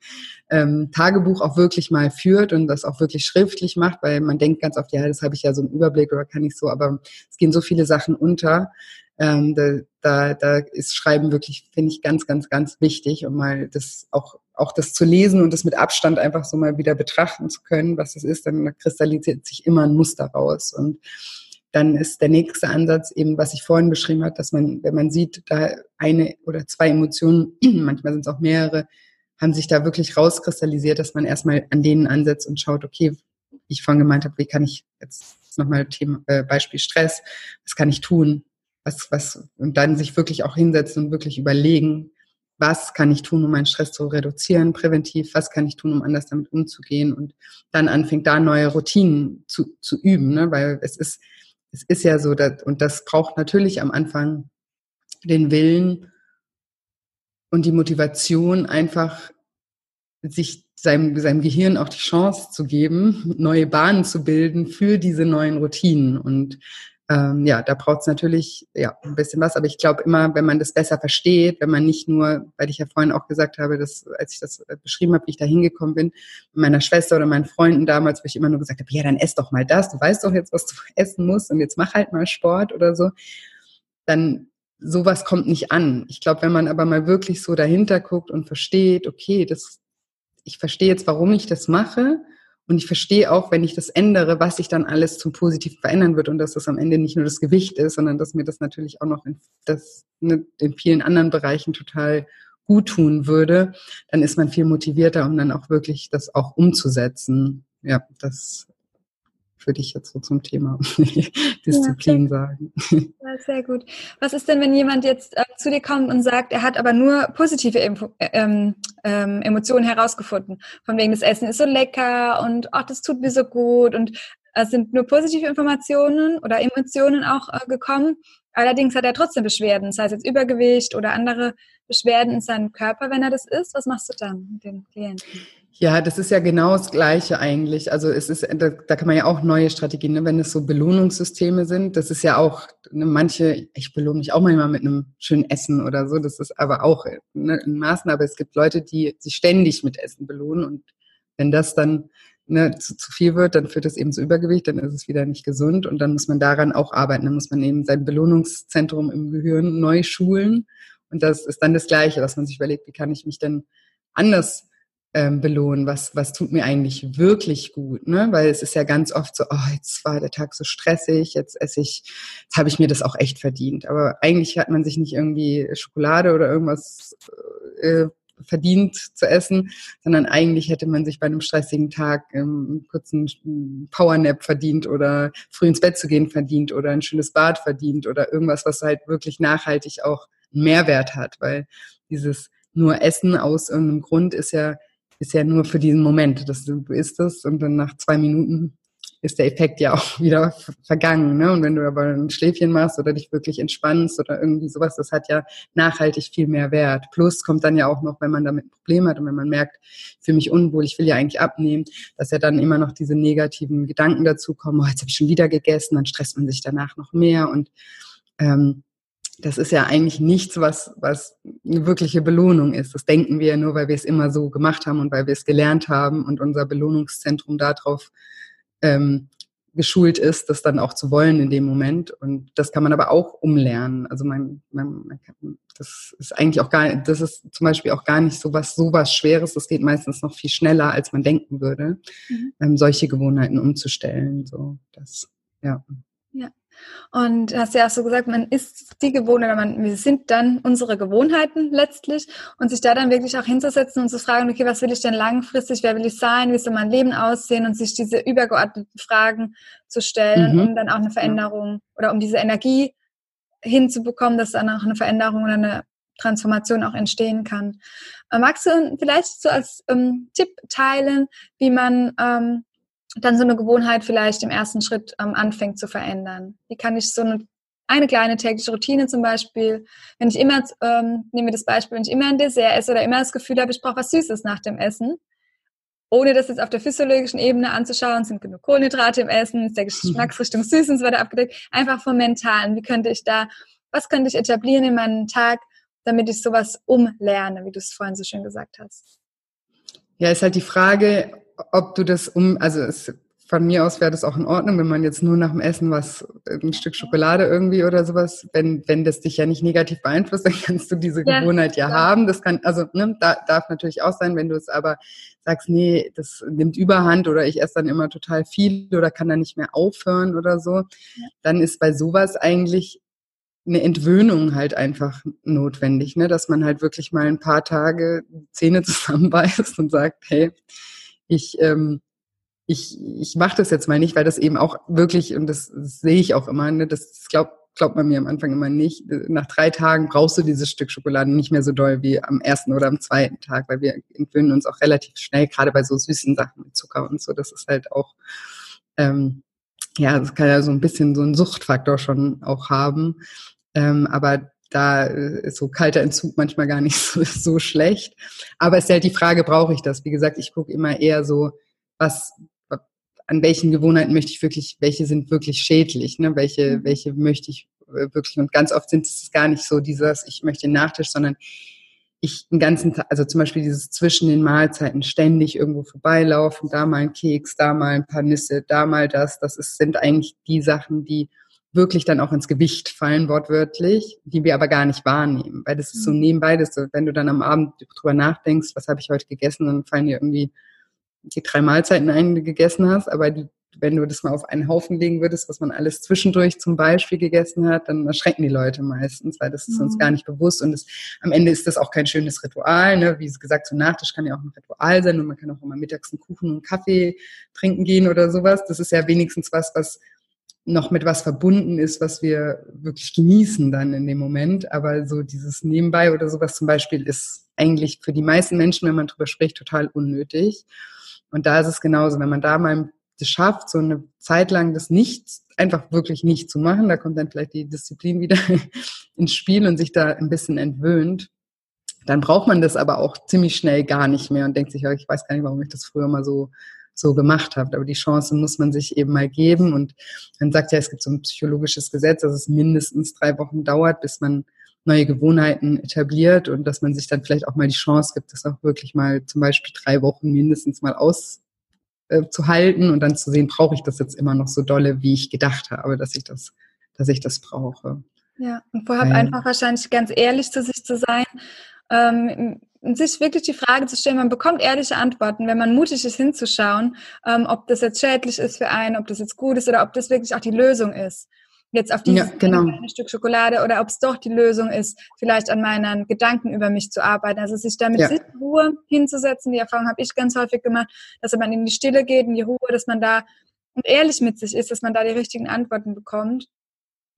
ähm, Tagebuch auch wirklich mal führt und das auch wirklich schriftlich macht, weil man denkt ganz oft, ja, das habe ich ja so einen Überblick oder kann ich so, aber es gehen so viele Sachen unter. Ähm, da, da, da ist Schreiben wirklich, finde ich, ganz, ganz, ganz wichtig, um mal das auch, auch das zu lesen und das mit Abstand einfach so mal wieder betrachten zu können, was es ist, dann kristallisiert sich immer ein Muster raus. Und dann ist der nächste Ansatz eben, was ich vorhin beschrieben habe, dass man, wenn man sieht, da eine oder zwei Emotionen, manchmal sind es auch mehrere, haben sich da wirklich rauskristallisiert, dass man erstmal an denen ansetzt und schaut, okay, wie ich vorhin gemeint habe, wie kann ich jetzt nochmal Thema, äh, Beispiel Stress, was kann ich tun? was, was, und dann sich wirklich auch hinsetzen und wirklich überlegen, was kann ich tun, um meinen Stress zu reduzieren, präventiv, was kann ich tun, um anders damit umzugehen und dann anfängt da neue Routinen zu, zu üben, ne? weil es ist, es ist ja so, dass, und das braucht natürlich am Anfang den Willen und die Motivation, einfach sich seinem, seinem Gehirn auch die Chance zu geben, neue Bahnen zu bilden für diese neuen Routinen. Und ähm, ja, da braucht es natürlich ja ein bisschen was, aber ich glaube immer, wenn man das besser versteht, wenn man nicht nur, weil ich ja vorhin auch gesagt habe, dass als ich das äh, beschrieben habe, wie ich da hingekommen bin, mit meiner Schwester oder meinen Freunden damals, wo ich immer nur gesagt habe, ja, dann ess doch mal das, du weißt doch jetzt, was du essen musst und jetzt mach halt mal Sport oder so, dann sowas kommt nicht an. Ich glaube, wenn man aber mal wirklich so dahinter guckt und versteht, okay, das, ich verstehe jetzt, warum ich das mache und ich verstehe auch, wenn ich das ändere, was sich dann alles zum Positiven verändern wird und dass das am Ende nicht nur das Gewicht ist, sondern dass mir das natürlich auch noch in, das, ne, in vielen anderen Bereichen total gut tun würde, dann ist man viel motivierter, um dann auch wirklich das auch umzusetzen. Ja, das würde ich jetzt so zum Thema Disziplin ja, sagen. Ja, sehr gut. Was ist denn, wenn jemand jetzt äh, zu dir kommt und sagt, er hat aber nur positive Info, äh, ähm, ähm, Emotionen herausgefunden? Von wegen, das Essen ist so lecker und ach, das tut mir so gut und es sind nur positive Informationen oder Emotionen auch äh, gekommen. Allerdings hat er trotzdem Beschwerden, sei es jetzt Übergewicht oder andere Beschwerden in seinem Körper, wenn er das isst. Was machst du dann mit dem Klienten? Ja, das ist ja genau das Gleiche eigentlich. Also es ist, da, da kann man ja auch neue Strategien, ne? wenn es so Belohnungssysteme sind. Das ist ja auch, ne, manche, ich belohne mich auch manchmal mit einem schönen Essen oder so. Das ist aber auch ne, in Maßen. Aber es gibt Leute, die sich ständig mit Essen belohnen. Und wenn das dann ne, zu, zu viel wird, dann führt das eben zu Übergewicht, dann ist es wieder nicht gesund. Und dann muss man daran auch arbeiten. Dann muss man eben sein Belohnungszentrum im Gehirn neu schulen. Und das ist dann das Gleiche, dass man sich überlegt, wie kann ich mich denn anders ähm, belohnen, was, was tut mir eigentlich wirklich gut, ne? Weil es ist ja ganz oft so, oh, jetzt war der Tag so stressig, jetzt esse ich, jetzt habe ich mir das auch echt verdient. Aber eigentlich hat man sich nicht irgendwie Schokolade oder irgendwas äh, verdient zu essen, sondern eigentlich hätte man sich bei einem stressigen Tag ähm, einen kurzen Powernap verdient oder früh ins Bett zu gehen verdient oder ein schönes Bad verdient oder irgendwas, was halt wirklich nachhaltig auch Mehrwert hat, weil dieses nur Essen aus irgendeinem Grund ist ja ist ja nur für diesen Moment. dass du isst es und dann nach zwei Minuten ist der Effekt ja auch wieder vergangen. Ne? Und wenn du aber ein Schläfchen machst oder dich wirklich entspannst oder irgendwie sowas, das hat ja nachhaltig viel mehr Wert. Plus kommt dann ja auch noch, wenn man damit ein Problem hat und wenn man merkt, ich fühle mich unwohl, ich will ja eigentlich abnehmen, dass ja dann immer noch diese negativen Gedanken dazu kommen, oh, jetzt habe ich schon wieder gegessen, dann stresst man sich danach noch mehr und ähm, das ist ja eigentlich nichts, was, was eine wirkliche Belohnung ist. Das denken wir ja nur, weil wir es immer so gemacht haben und weil wir es gelernt haben und unser Belohnungszentrum darauf ähm, geschult ist, das dann auch zu wollen in dem Moment. Und das kann man aber auch umlernen. Also man, man, man kann, das ist eigentlich auch gar, das ist zum Beispiel auch gar nicht so was, so was Schweres. Das geht meistens noch viel schneller, als man denken würde, mhm. ähm, solche Gewohnheiten umzustellen. So, das, ja. Ja. Und du hast ja auch so gesagt, man ist die Gewohnheit, man, wir sind dann unsere Gewohnheiten letztlich. Und sich da dann wirklich auch hinzusetzen und zu fragen, okay, was will ich denn langfristig, wer will ich sein, wie soll mein Leben aussehen? Und sich diese übergeordneten Fragen zu stellen, mhm. um dann auch eine Veränderung oder um diese Energie hinzubekommen, dass dann auch eine Veränderung oder eine Transformation auch entstehen kann. Äh, magst du vielleicht so als ähm, Tipp teilen, wie man ähm, dann so eine Gewohnheit vielleicht im ersten Schritt ähm, anfängt zu verändern? Wie kann ich so eine, eine kleine tägliche Routine zum Beispiel, wenn ich immer, ähm, nehme das Beispiel, wenn ich immer ein Dessert esse oder immer das Gefühl habe, ich brauche was Süßes nach dem Essen, ohne das jetzt auf der physiologischen Ebene anzuschauen, sind genug Kohlenhydrate im Essen, ist der Geschmacksrichtung süß und so weiter abgedeckt, einfach vom Mentalen. Wie könnte ich da, was könnte ich etablieren in meinem Tag, damit ich sowas umlerne, wie du es vorhin so schön gesagt hast? Ja, ist halt die Frage, ob du das um, also es von mir aus wäre das auch in Ordnung, wenn man jetzt nur nach dem Essen was, ein Stück Schokolade irgendwie oder sowas, wenn, wenn das dich ja nicht negativ beeinflusst, dann kannst du diese ja, Gewohnheit ja, ja, haben. Das kann, also, ne, da, darf natürlich auch sein, wenn du es aber sagst, nee, das nimmt Überhand oder ich esse dann immer total viel oder kann dann nicht mehr aufhören oder so, dann ist bei sowas eigentlich eine Entwöhnung halt einfach notwendig, ne? dass man halt wirklich mal ein paar Tage Zähne zusammenbeißt und sagt, hey, ich, ähm, ich, ich mache das jetzt mal nicht, weil das eben auch wirklich, und das, das sehe ich auch immer, ne, das glaubt glaubt man mir am Anfang immer nicht. Nach drei Tagen brauchst du dieses Stück Schokolade nicht mehr so doll wie am ersten oder am zweiten Tag, weil wir entwöhnen uns auch relativ schnell, gerade bei so süßen Sachen mit Zucker und so. Das ist halt auch, ähm, ja, das kann ja so ein bisschen so einen Suchtfaktor schon auch haben. Ähm, aber da ist so kalter Entzug manchmal gar nicht so, so schlecht. Aber es ist halt die Frage, brauche ich das? Wie gesagt, ich gucke immer eher so, was, an welchen Gewohnheiten möchte ich wirklich, welche sind wirklich schädlich, ne? welche, mhm. welche möchte ich äh, wirklich, und ganz oft sind es gar nicht so dieses, ich möchte den Nachtisch, sondern ich den ganzen Tag, also zum Beispiel dieses zwischen den Mahlzeiten ständig irgendwo vorbeilaufen, da mal ein Keks, da mal ein paar Nüsse, da mal das, das ist, sind eigentlich die Sachen, die wirklich dann auch ins Gewicht fallen, wortwörtlich, die wir aber gar nicht wahrnehmen. Weil das ist so mhm. nebenbei, das so, wenn du dann am Abend drüber nachdenkst, was habe ich heute gegessen, dann fallen dir irgendwie die drei Mahlzeiten ein, die du gegessen hast, aber die, wenn du das mal auf einen Haufen legen würdest, was man alles zwischendurch zum Beispiel gegessen hat, dann erschrecken die Leute meistens, weil das ist mhm. uns gar nicht bewusst und das, am Ende ist das auch kein schönes Ritual. Ne? Wie gesagt, so Nachtisch kann ja auch ein Ritual sein und man kann auch immer mittags einen Kuchen und einen Kaffee trinken gehen oder sowas. Das ist ja wenigstens was, was noch mit was verbunden ist, was wir wirklich genießen dann in dem Moment. Aber so dieses Nebenbei oder sowas zum Beispiel ist eigentlich für die meisten Menschen, wenn man drüber spricht, total unnötig. Und da ist es genauso, wenn man da mal das schafft, so eine Zeit lang das nicht, einfach wirklich nicht zu machen, da kommt dann vielleicht die Disziplin wieder ins Spiel und sich da ein bisschen entwöhnt, dann braucht man das aber auch ziemlich schnell gar nicht mehr und denkt sich, ich weiß gar nicht, warum ich das früher mal so so gemacht habe. Aber die Chance muss man sich eben mal geben. Und man sagt ja, es gibt so ein psychologisches Gesetz, dass es mindestens drei Wochen dauert, bis man neue Gewohnheiten etabliert und dass man sich dann vielleicht auch mal die Chance gibt, das auch wirklich mal zum Beispiel drei Wochen mindestens mal auszuhalten äh, und dann zu sehen, brauche ich das jetzt immer noch so dolle, wie ich gedacht habe, dass ich das, dass ich das brauche. Ja, und vorher einfach wahrscheinlich ganz ehrlich zu sich zu sein, ähm, sich wirklich die Frage zu stellen, man bekommt ehrliche Antworten, wenn man mutig ist hinzuschauen, ähm, ob das jetzt schädlich ist für einen, ob das jetzt gut ist oder ob das wirklich auch die Lösung ist jetzt auf dieses ja, genau. Stück Schokolade oder ob es doch die Lösung ist, vielleicht an meinen Gedanken über mich zu arbeiten. Also sich damit ja. Ruhe hinzusetzen, die Erfahrung habe ich ganz häufig gemacht, dass man in die Stille geht, in die Ruhe, dass man da und ehrlich mit sich ist, dass man da die richtigen Antworten bekommt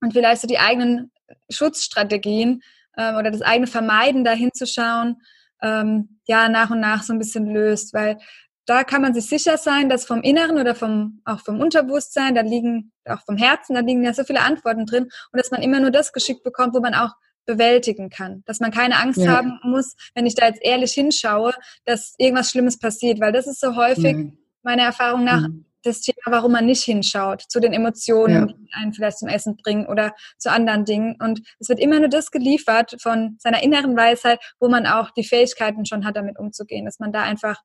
und vielleicht so die eigenen Schutzstrategien ähm, oder das eigene Vermeiden da hinzuschauen, ähm, ja, nach und nach so ein bisschen löst, weil da kann man sich sicher sein, dass vom Inneren oder vom, auch vom Unterbewusstsein, da liegen, auch vom Herzen, da liegen ja so viele Antworten drin und dass man immer nur das geschickt bekommt, wo man auch bewältigen kann. Dass man keine Angst ja. haben muss, wenn ich da jetzt ehrlich hinschaue, dass irgendwas Schlimmes passiert, weil das ist so häufig mhm. meiner Erfahrung nach mhm. Das Thema, warum man nicht hinschaut, zu den Emotionen, ja. die einen vielleicht zum Essen bringen oder zu anderen Dingen. Und es wird immer nur das geliefert von seiner inneren Weisheit, wo man auch die Fähigkeiten schon hat, damit umzugehen, dass man da einfach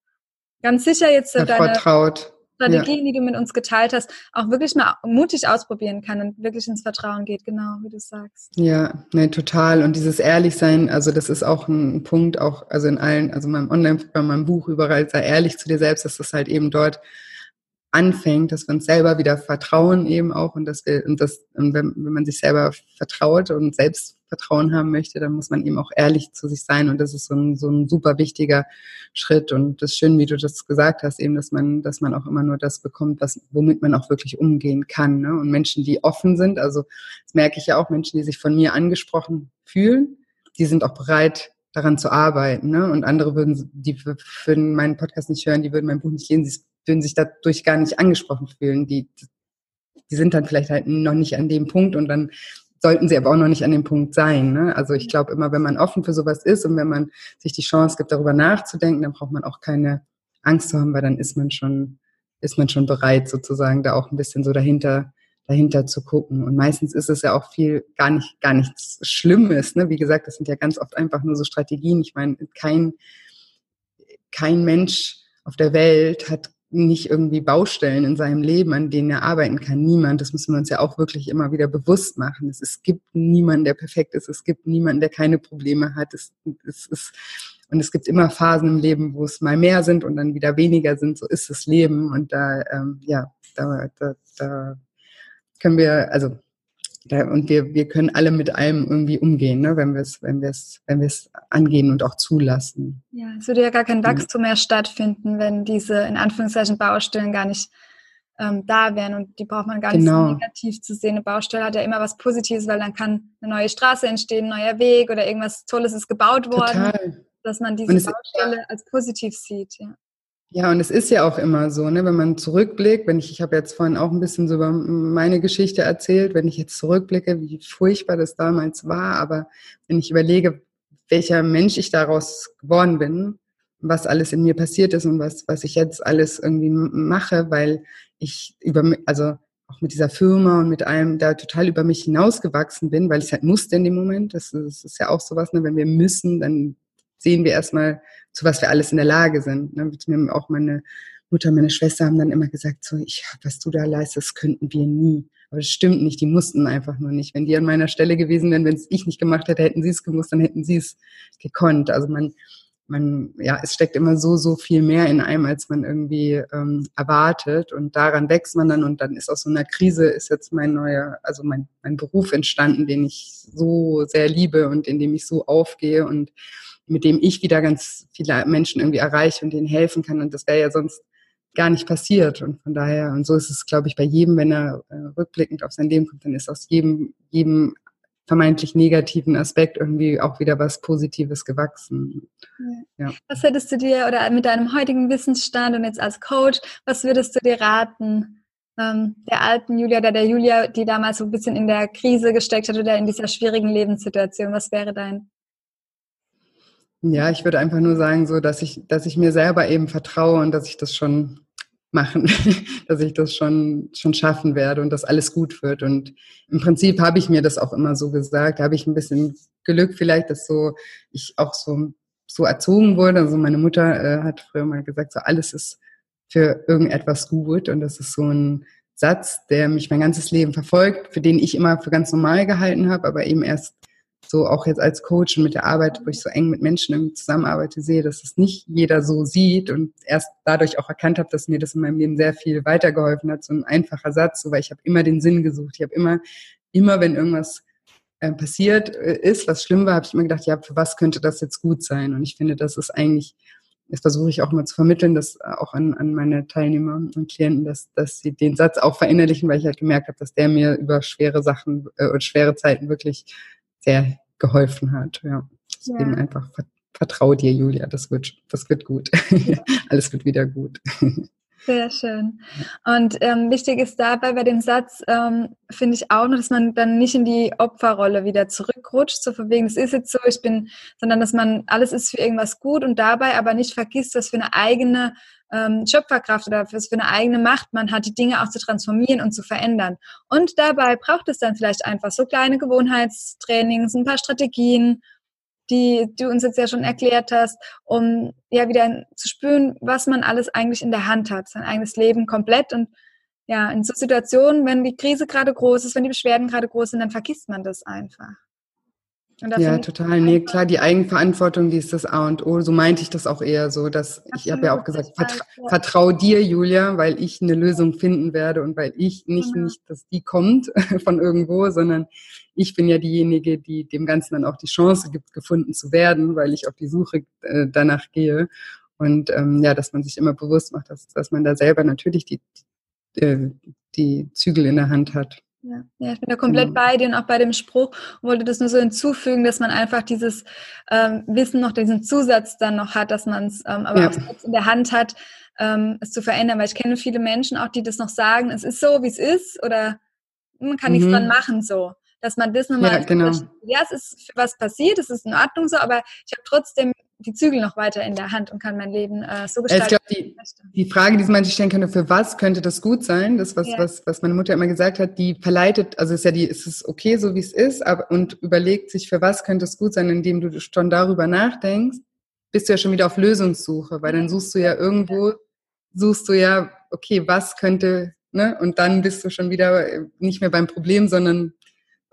ganz sicher jetzt deine vertraut. Strategien, ja. die du mit uns geteilt hast, auch wirklich mal mutig ausprobieren kann und wirklich ins Vertrauen geht, genau wie du sagst. Ja, ne, total. Und dieses Ehrlichsein, also das ist auch ein Punkt, auch also in allen, also meinem Online-Programm, meinem Buch, überall sei ehrlich zu dir selbst, dass das halt eben dort anfängt, dass wir uns selber wieder vertrauen eben auch und dass wir und das und wenn, wenn man sich selber vertraut und Selbstvertrauen haben möchte, dann muss man eben auch ehrlich zu sich sein und das ist so ein, so ein super wichtiger Schritt und das ist schön, wie du das gesagt hast, eben, dass man, dass man auch immer nur das bekommt, was, womit man auch wirklich umgehen kann. Ne? Und Menschen, die offen sind, also das merke ich ja auch, Menschen, die sich von mir angesprochen fühlen, die sind auch bereit, daran zu arbeiten. Ne? Und andere würden, die würden meinen Podcast nicht hören, die würden mein Buch nicht lesen, die würden sich dadurch gar nicht angesprochen fühlen. Die, die sind dann vielleicht halt noch nicht an dem Punkt und dann sollten sie aber auch noch nicht an dem Punkt sein. Ne? Also ich glaube immer, wenn man offen für sowas ist und wenn man sich die Chance gibt, darüber nachzudenken, dann braucht man auch keine Angst zu haben, weil dann ist man schon, ist man schon bereit, sozusagen da auch ein bisschen so dahinter, dahinter zu gucken. Und meistens ist es ja auch viel gar nicht, gar nichts Schlimmes. Ne? Wie gesagt, das sind ja ganz oft einfach nur so Strategien. Ich meine, kein, kein Mensch auf der Welt hat nicht irgendwie Baustellen in seinem Leben, an denen er arbeiten kann. Niemand. Das müssen wir uns ja auch wirklich immer wieder bewusst machen. Es, es gibt niemanden, der perfekt ist. Es gibt niemanden, der keine Probleme hat. Es, es ist, und es gibt immer Phasen im Leben, wo es mal mehr sind und dann wieder weniger sind. So ist das Leben. Und da, ähm, ja, da, da, da können wir, also und wir, wir können alle mit allem irgendwie umgehen, ne, wenn wir es, wenn wir es, wenn wir es angehen und auch zulassen. Ja, es würde ja gar kein Wachstum mehr stattfinden, wenn diese in Anführungszeichen Baustellen gar nicht ähm, da wären und die braucht man gar genau. nicht so negativ zu sehen. Eine Baustelle hat ja immer was Positives, weil dann kann eine neue Straße entstehen, ein neuer Weg oder irgendwas Tolles ist gebaut worden, Total. dass man diese Baustelle ist, als positiv sieht. Ja. Ja, und es ist ja auch immer so, ne, wenn man zurückblickt, wenn ich, ich habe jetzt vorhin auch ein bisschen so über meine Geschichte erzählt, wenn ich jetzt zurückblicke, wie furchtbar das damals war, aber wenn ich überlege, welcher Mensch ich daraus geworden bin, was alles in mir passiert ist und was, was ich jetzt alles irgendwie mache, weil ich über, also auch mit dieser Firma und mit allem da total über mich hinausgewachsen bin, weil ich halt musste in dem Moment. Das ist, das ist ja auch sowas, ne, wenn wir müssen, dann sehen wir erstmal, zu was wir alles in der Lage sind. Ne? Mir auch meine Mutter meine Schwester haben dann immer gesagt, so, ich, was du da leistest, könnten wir nie. Aber das stimmt nicht, die mussten einfach nur nicht. Wenn die an meiner Stelle gewesen wären, wenn es ich nicht gemacht hätte, hätten sie es gemusst, dann hätten sie es gekonnt. Also man, man, ja, es steckt immer so, so viel mehr in einem, als man irgendwie ähm, erwartet. Und daran wächst man dann und dann ist aus so einer Krise ist jetzt mein neuer, also mein, mein Beruf entstanden, den ich so sehr liebe und in dem ich so aufgehe und mit dem ich wieder ganz viele Menschen irgendwie erreiche und denen helfen kann. Und das wäre ja sonst gar nicht passiert. Und von daher, und so ist es, glaube ich, bei jedem, wenn er äh, rückblickend auf sein Leben kommt, dann ist aus jedem, jedem vermeintlich negativen Aspekt irgendwie auch wieder was Positives gewachsen. Ja. Was hättest du dir oder mit deinem heutigen Wissensstand und jetzt als Coach, was würdest du dir raten, ähm, der alten Julia oder der Julia, die damals so ein bisschen in der Krise gesteckt hat oder in dieser schwierigen Lebenssituation? Was wäre dein ja, ich würde einfach nur sagen, so, dass ich, dass ich mir selber eben vertraue und dass ich das schon machen, dass ich das schon, schon schaffen werde und dass alles gut wird. Und im Prinzip habe ich mir das auch immer so gesagt. Da habe ich ein bisschen Glück vielleicht, dass so ich auch so, so erzogen wurde. Also meine Mutter äh, hat früher mal gesagt, so alles ist für irgendetwas gut. Und das ist so ein Satz, der mich mein ganzes Leben verfolgt, für den ich immer für ganz normal gehalten habe, aber eben erst so auch jetzt als Coach und mit der Arbeit, wo ich so eng mit Menschen zusammenarbeite, sehe, dass es nicht jeder so sieht und erst dadurch auch erkannt habe, dass mir das in meinem Leben sehr viel weitergeholfen hat. So ein einfacher Satz, so, weil ich habe immer den Sinn gesucht. Ich habe immer, immer wenn irgendwas äh, passiert äh, ist, was schlimm war, habe ich immer gedacht, ja, für was könnte das jetzt gut sein? Und ich finde, das ist eigentlich, das versuche ich auch immer zu vermitteln, dass auch an, an meine Teilnehmer und Klienten, dass, dass sie den Satz auch verinnerlichen, weil ich halt gemerkt habe, dass der mir über schwere Sachen äh, und schwere Zeiten wirklich sehr geholfen hat. Ja. Ja. einfach vertraue dir, Julia, das wird, das wird gut. Ja. Alles wird wieder gut. Sehr schön. Und ähm, wichtig ist dabei bei dem Satz, ähm, finde ich auch noch, dass man dann nicht in die Opferrolle wieder zurückrutscht, so von wegen, es ist jetzt so, ich bin, sondern dass man, alles ist für irgendwas gut und dabei aber nicht vergisst, was für eine eigene ähm, Schöpferkraft oder was für eine eigene Macht man hat, die Dinge auch zu transformieren und zu verändern. Und dabei braucht es dann vielleicht einfach so kleine Gewohnheitstrainings, ein paar Strategien, die du uns jetzt ja schon erklärt hast, um ja wieder zu spüren, was man alles eigentlich in der Hand hat, sein eigenes Leben komplett und ja, in so Situationen, wenn die Krise gerade groß ist, wenn die Beschwerden gerade groß sind, dann vergisst man das einfach. Ja, total. Nee, klar, die Eigenverantwortung, die ist das A und O. So meinte ich das auch eher so, dass Absolut, ich habe ja auch gesagt, vertra vertrau dir, Julia, weil ich eine Lösung finden werde und weil ich nicht, genau. nicht, dass die kommt von irgendwo, sondern ich bin ja diejenige, die dem Ganzen dann auch die Chance gibt, gefunden zu werden, weil ich auf die Suche äh, danach gehe. Und ähm, ja, dass man sich immer bewusst macht, dass, dass man da selber natürlich die, äh, die Zügel in der Hand hat. Ja. ja, ich bin da komplett genau. bei dir und auch bei dem Spruch und wollte das nur so hinzufügen, dass man einfach dieses ähm, Wissen noch, diesen Zusatz dann noch hat, dass man es ähm, aber ja. auch in der Hand hat, ähm, es zu verändern. Weil ich kenne viele Menschen auch, die das noch sagen, es ist so, wie es ist oder man kann mhm. nichts dran machen so. Dass man das nochmal, ja, genau. ja, es ist was passiert, es ist in Ordnung so, aber ich habe trotzdem die Zügel noch weiter in der Hand und kann mein Leben äh, so gestalten. Ich glaube, die, die Frage, die man sich stellen könnte, für was könnte das gut sein? Das, was, ja. was, was meine Mutter immer gesagt hat, die verleitet, also ist ja die, ist es okay, so wie es ist, aber, und überlegt sich, für was könnte es gut sein, indem du schon darüber nachdenkst, bist du ja schon wieder auf Lösungssuche, weil dann suchst du ja irgendwo, suchst du ja, okay, was könnte, ne? Und dann bist du schon wieder nicht mehr beim Problem, sondern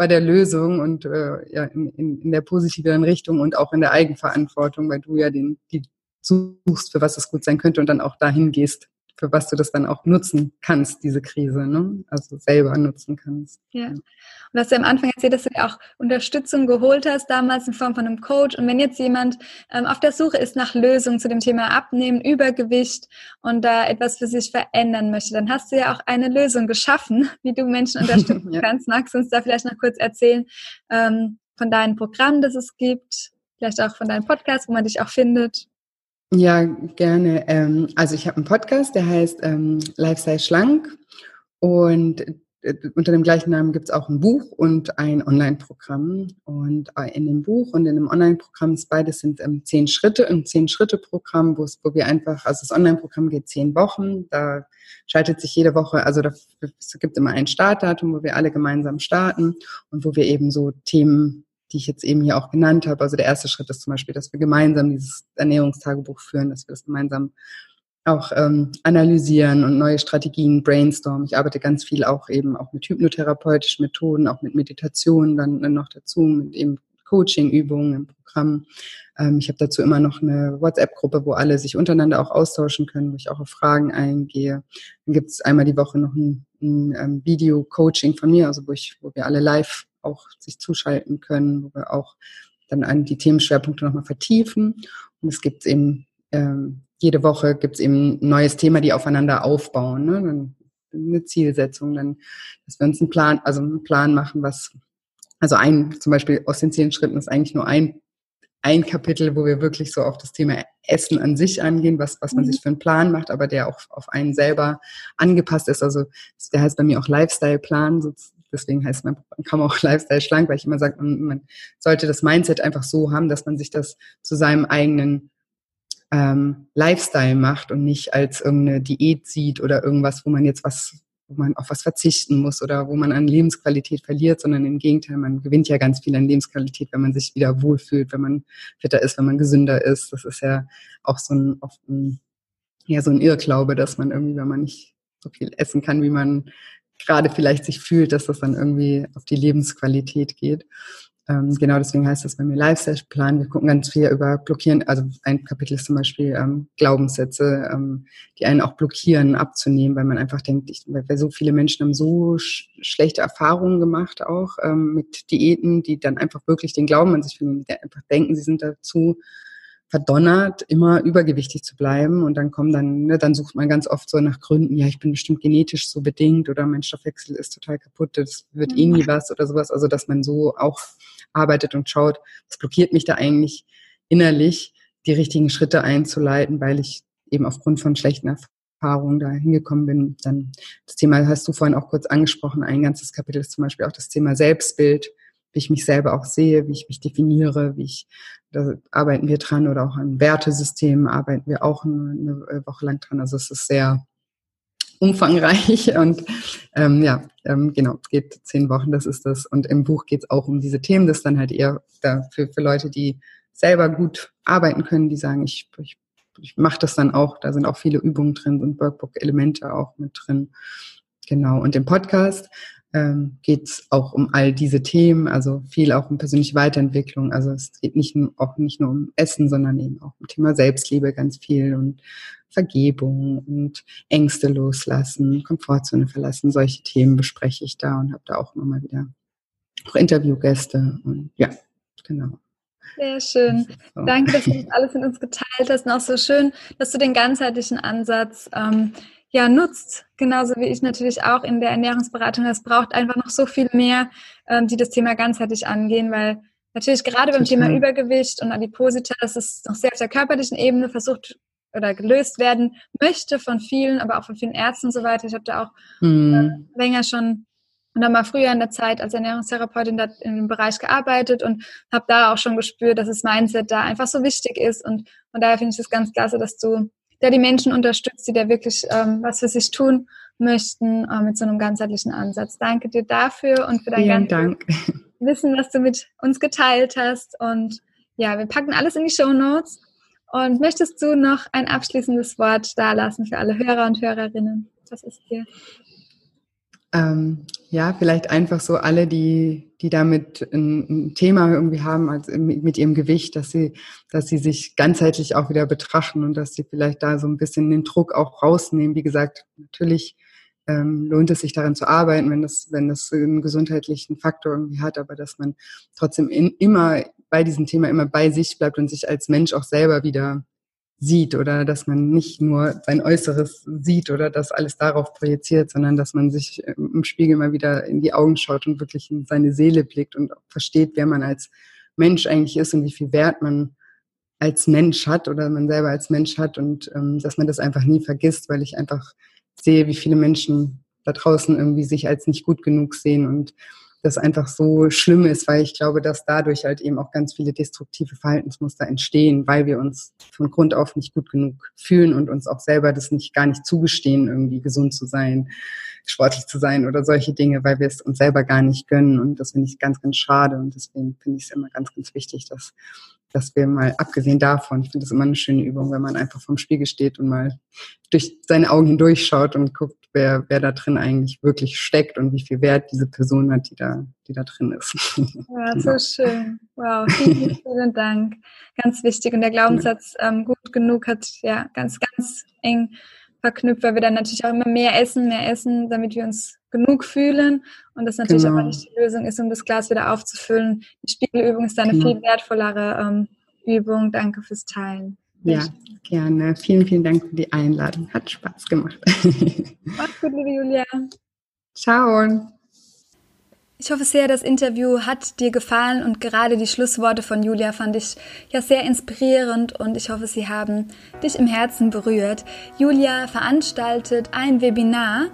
bei der Lösung und äh, ja, in, in, in der positiveren Richtung und auch in der Eigenverantwortung, weil du ja den, die suchst, für was es gut sein könnte und dann auch dahin gehst, für was du das dann auch nutzen kannst, diese Krise, ne? also selber nutzen kannst. Ja. Und du hast ja am Anfang erzählt, dass du dir auch Unterstützung geholt hast, damals in Form von einem Coach. Und wenn jetzt jemand ähm, auf der Suche ist nach Lösungen zu dem Thema Abnehmen, Übergewicht und da etwas für sich verändern möchte, dann hast du ja auch eine Lösung geschaffen, wie du Menschen unterstützen ja. kannst. Magst du uns da vielleicht noch kurz erzählen ähm, von deinem Programm, das es gibt, vielleicht auch von deinem Podcast, wo man dich auch findet? Ja, gerne. Ähm, also ich habe einen Podcast, der heißt ähm, Lifestyle Schlank und äh, unter dem gleichen Namen gibt es auch ein Buch und ein Online-Programm. Und äh, in dem Buch und in dem Online-Programm ist beides sind ähm, zehn Schritte, ein zehn-Schritte-Programm, wo wir einfach, also das Online-Programm geht zehn Wochen, da schaltet sich jede Woche, also da, es gibt immer ein Startdatum, wo wir alle gemeinsam starten und wo wir eben so Themen die ich jetzt eben hier auch genannt habe. Also der erste Schritt ist zum Beispiel, dass wir gemeinsam dieses Ernährungstagebuch führen, dass wir das gemeinsam auch ähm, analysieren und neue Strategien brainstormen. Ich arbeite ganz viel auch eben auch mit hypnotherapeutischen Methoden, auch mit Meditation dann noch dazu, mit eben Coaching-Übungen im Programm. Ähm, ich habe dazu immer noch eine WhatsApp-Gruppe, wo alle sich untereinander auch austauschen können, wo ich auch auf Fragen eingehe. Dann gibt es einmal die Woche noch ein, ein, ein ähm, Video-Coaching von mir, also wo ich, wo wir alle live auch sich zuschalten können, wo wir auch dann an die Themenschwerpunkte nochmal vertiefen. Und es gibt eben, ähm, jede Woche gibt es eben ein neues Thema, die aufeinander aufbauen. Ne? Dann eine Zielsetzung, dann, dass wir uns einen Plan, also einen Plan machen, was, also ein, zum Beispiel aus den zehn Schritten ist eigentlich nur ein, ein Kapitel, wo wir wirklich so auf das Thema Essen an sich angehen, was, was man mhm. sich für einen Plan macht, aber der auch auf einen selber angepasst ist. Also der heißt bei mir auch Lifestyle-Plan, Deswegen heißt mein Programm auch Lifestyle schlank, weil ich immer sage, man, sollte das Mindset einfach so haben, dass man sich das zu seinem eigenen ähm, Lifestyle macht und nicht als irgendeine Diät sieht oder irgendwas, wo man jetzt was, wo man auf was verzichten muss oder wo man an Lebensqualität verliert, sondern im Gegenteil, man gewinnt ja ganz viel an Lebensqualität, wenn man sich wieder wohlfühlt, wenn man fitter ist, wenn man gesünder ist. Das ist ja auch so ein, oft ein ja, so ein Irrglaube, dass man irgendwie, wenn man nicht so viel essen kann, wie man gerade vielleicht sich fühlt, dass das dann irgendwie auf die Lebensqualität geht. Ähm, genau deswegen heißt das bei mir Lifestyle-Plan. Wir gucken ganz viel über Blockieren. Also ein Kapitel ist zum Beispiel ähm, Glaubenssätze, ähm, die einen auch blockieren, abzunehmen, weil man einfach denkt, ich, weil so viele Menschen haben so sch schlechte Erfahrungen gemacht auch ähm, mit Diäten, die dann einfach wirklich den Glauben an sich finden, die einfach denken, sie sind dazu verdonnert, immer übergewichtig zu bleiben. Und dann kommen dann, ne, dann sucht man ganz oft so nach Gründen, ja, ich bin bestimmt genetisch so bedingt oder mein Stoffwechsel ist total kaputt, das wird eh nie mhm. was oder sowas. Also, dass man so auch arbeitet und schaut, was blockiert mich da eigentlich innerlich, die richtigen Schritte einzuleiten, weil ich eben aufgrund von schlechten Erfahrungen da hingekommen bin. Dann das Thema hast du vorhin auch kurz angesprochen. Ein ganzes Kapitel ist zum Beispiel auch das Thema Selbstbild wie ich mich selber auch sehe, wie ich mich definiere, wie ich, da arbeiten wir dran oder auch an Wertesystemen arbeiten wir auch eine, eine Woche lang dran. Also es ist sehr umfangreich und ähm, ja, ähm, genau, es geht zehn Wochen, das ist das. Und im Buch geht es auch um diese Themen, das dann halt eher da für, Leute, die selber gut arbeiten können, die sagen, ich, ich, ich mache das dann auch, da sind auch viele Übungen drin und Workbook-Elemente auch mit drin. Genau, und im Podcast ähm, geht es auch um all diese Themen, also viel auch um persönliche Weiterentwicklung. Also es geht nicht nur, auch nicht nur um Essen, sondern eben auch um Thema Selbstliebe ganz viel und Vergebung und Ängste loslassen, Komfortzone verlassen. Solche Themen bespreche ich da und habe da auch immer mal wieder auch Interviewgäste und ja, genau. Sehr schön. So. Danke, dass du das alles mit uns geteilt hast und auch so schön, dass du den ganzheitlichen Ansatz ähm, ja, nutzt, genauso wie ich natürlich auch in der Ernährungsberatung. Es braucht einfach noch so viel mehr, ähm, die das Thema ganzheitlich angehen, weil natürlich gerade beim Thema Übergewicht und Adipositas, das ist noch sehr auf der körperlichen Ebene versucht oder gelöst werden möchte von vielen, aber auch von vielen Ärzten und so weiter. Ich habe da auch mhm. äh, länger schon und habe mal früher in der Zeit als Ernährungstherapeutin da in dem Bereich gearbeitet und habe da auch schon gespürt, dass das Mindset da einfach so wichtig ist. Und von daher finde ich es ganz klasse, dass du da die Menschen unterstützt, die da wirklich ähm, was für sich tun möchten äh, mit so einem ganzheitlichen Ansatz. Danke dir dafür und für dein Vielen Dank. Wissen, was du mit uns geteilt hast. Und ja, wir packen alles in die Show Notes. Und möchtest du noch ein abschließendes Wort dalassen für alle Hörer und Hörerinnen? Was ist dir? Ähm, ja, vielleicht einfach so alle, die, die damit ein, ein Thema irgendwie haben, also mit, mit, ihrem Gewicht, dass sie, dass sie sich ganzheitlich auch wieder betrachten und dass sie vielleicht da so ein bisschen den Druck auch rausnehmen. Wie gesagt, natürlich ähm, lohnt es sich daran zu arbeiten, wenn das, wenn das einen gesundheitlichen Faktor irgendwie hat, aber dass man trotzdem in, immer bei diesem Thema immer bei sich bleibt und sich als Mensch auch selber wieder sieht oder dass man nicht nur sein Äußeres sieht oder das alles darauf projiziert, sondern dass man sich im Spiegel mal wieder in die Augen schaut und wirklich in seine Seele blickt und versteht, wer man als Mensch eigentlich ist und wie viel Wert man als Mensch hat oder man selber als Mensch hat und ähm, dass man das einfach nie vergisst, weil ich einfach sehe, wie viele Menschen da draußen irgendwie sich als nicht gut genug sehen und das einfach so schlimm ist, weil ich glaube, dass dadurch halt eben auch ganz viele destruktive Verhaltensmuster entstehen, weil wir uns von Grund auf nicht gut genug fühlen und uns auch selber das nicht gar nicht zugestehen, irgendwie gesund zu sein, sportlich zu sein oder solche Dinge, weil wir es uns selber gar nicht gönnen. Und das finde ich ganz, ganz schade. Und deswegen finde ich es immer ganz, ganz wichtig, dass dass wir mal, abgesehen davon, ich finde das immer eine schöne Übung, wenn man einfach vorm Spiegel steht und mal durch seine Augen hindurchschaut und guckt, wer, wer da drin eigentlich wirklich steckt und wie viel Wert diese Person hat, die da, die da drin ist. Ja, so schön. Wow, vielen, vielen Dank. Ganz wichtig. Und der Glaubenssatz ähm, gut genug hat ja ganz, ganz eng verknüpft, weil wir dann natürlich auch immer mehr essen, mehr essen, damit wir uns genug fühlen und das natürlich genau. aber nicht die Lösung ist, um das Glas wieder aufzufüllen. Die Spiegelübung ist eine genau. viel wertvollere ähm, Übung. Danke fürs Teilen. Ja, gerne. Vielen, vielen Dank für die Einladung. Hat Spaß gemacht. Mach's gut, liebe Julia. Ciao. Ich hoffe sehr, das Interview hat dir gefallen und gerade die Schlussworte von Julia fand ich ja sehr inspirierend und ich hoffe, sie haben dich im Herzen berührt. Julia veranstaltet ein Webinar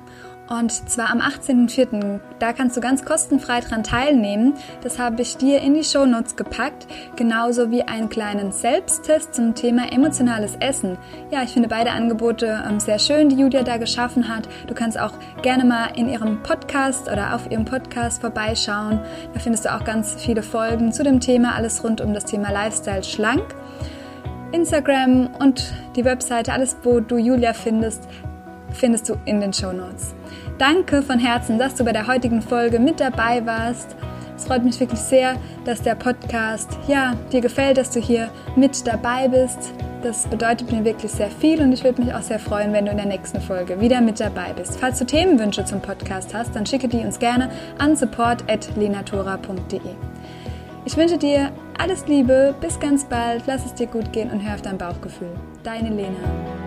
und zwar am 18.04. Da kannst du ganz kostenfrei dran teilnehmen. Das habe ich dir in die Shownotes gepackt. Genauso wie einen kleinen Selbsttest zum Thema emotionales Essen. Ja, ich finde beide Angebote ähm, sehr schön, die Julia da geschaffen hat. Du kannst auch gerne mal in ihrem Podcast oder auf ihrem Podcast vorbeischauen. Da findest du auch ganz viele Folgen zu dem Thema. Alles rund um das Thema Lifestyle schlank. Instagram und die Webseite, alles wo du Julia findest, findest du in den Show Notes. Danke von Herzen, dass du bei der heutigen Folge mit dabei warst. Es freut mich wirklich sehr, dass der Podcast ja dir gefällt, dass du hier mit dabei bist. Das bedeutet mir wirklich sehr viel und ich würde mich auch sehr freuen, wenn du in der nächsten Folge wieder mit dabei bist. Falls du Themenwünsche zum Podcast hast, dann schicke die uns gerne an support@lenatora.de. Ich wünsche dir alles Liebe, bis ganz bald, lass es dir gut gehen und hör auf dein Bauchgefühl. Deine Lena.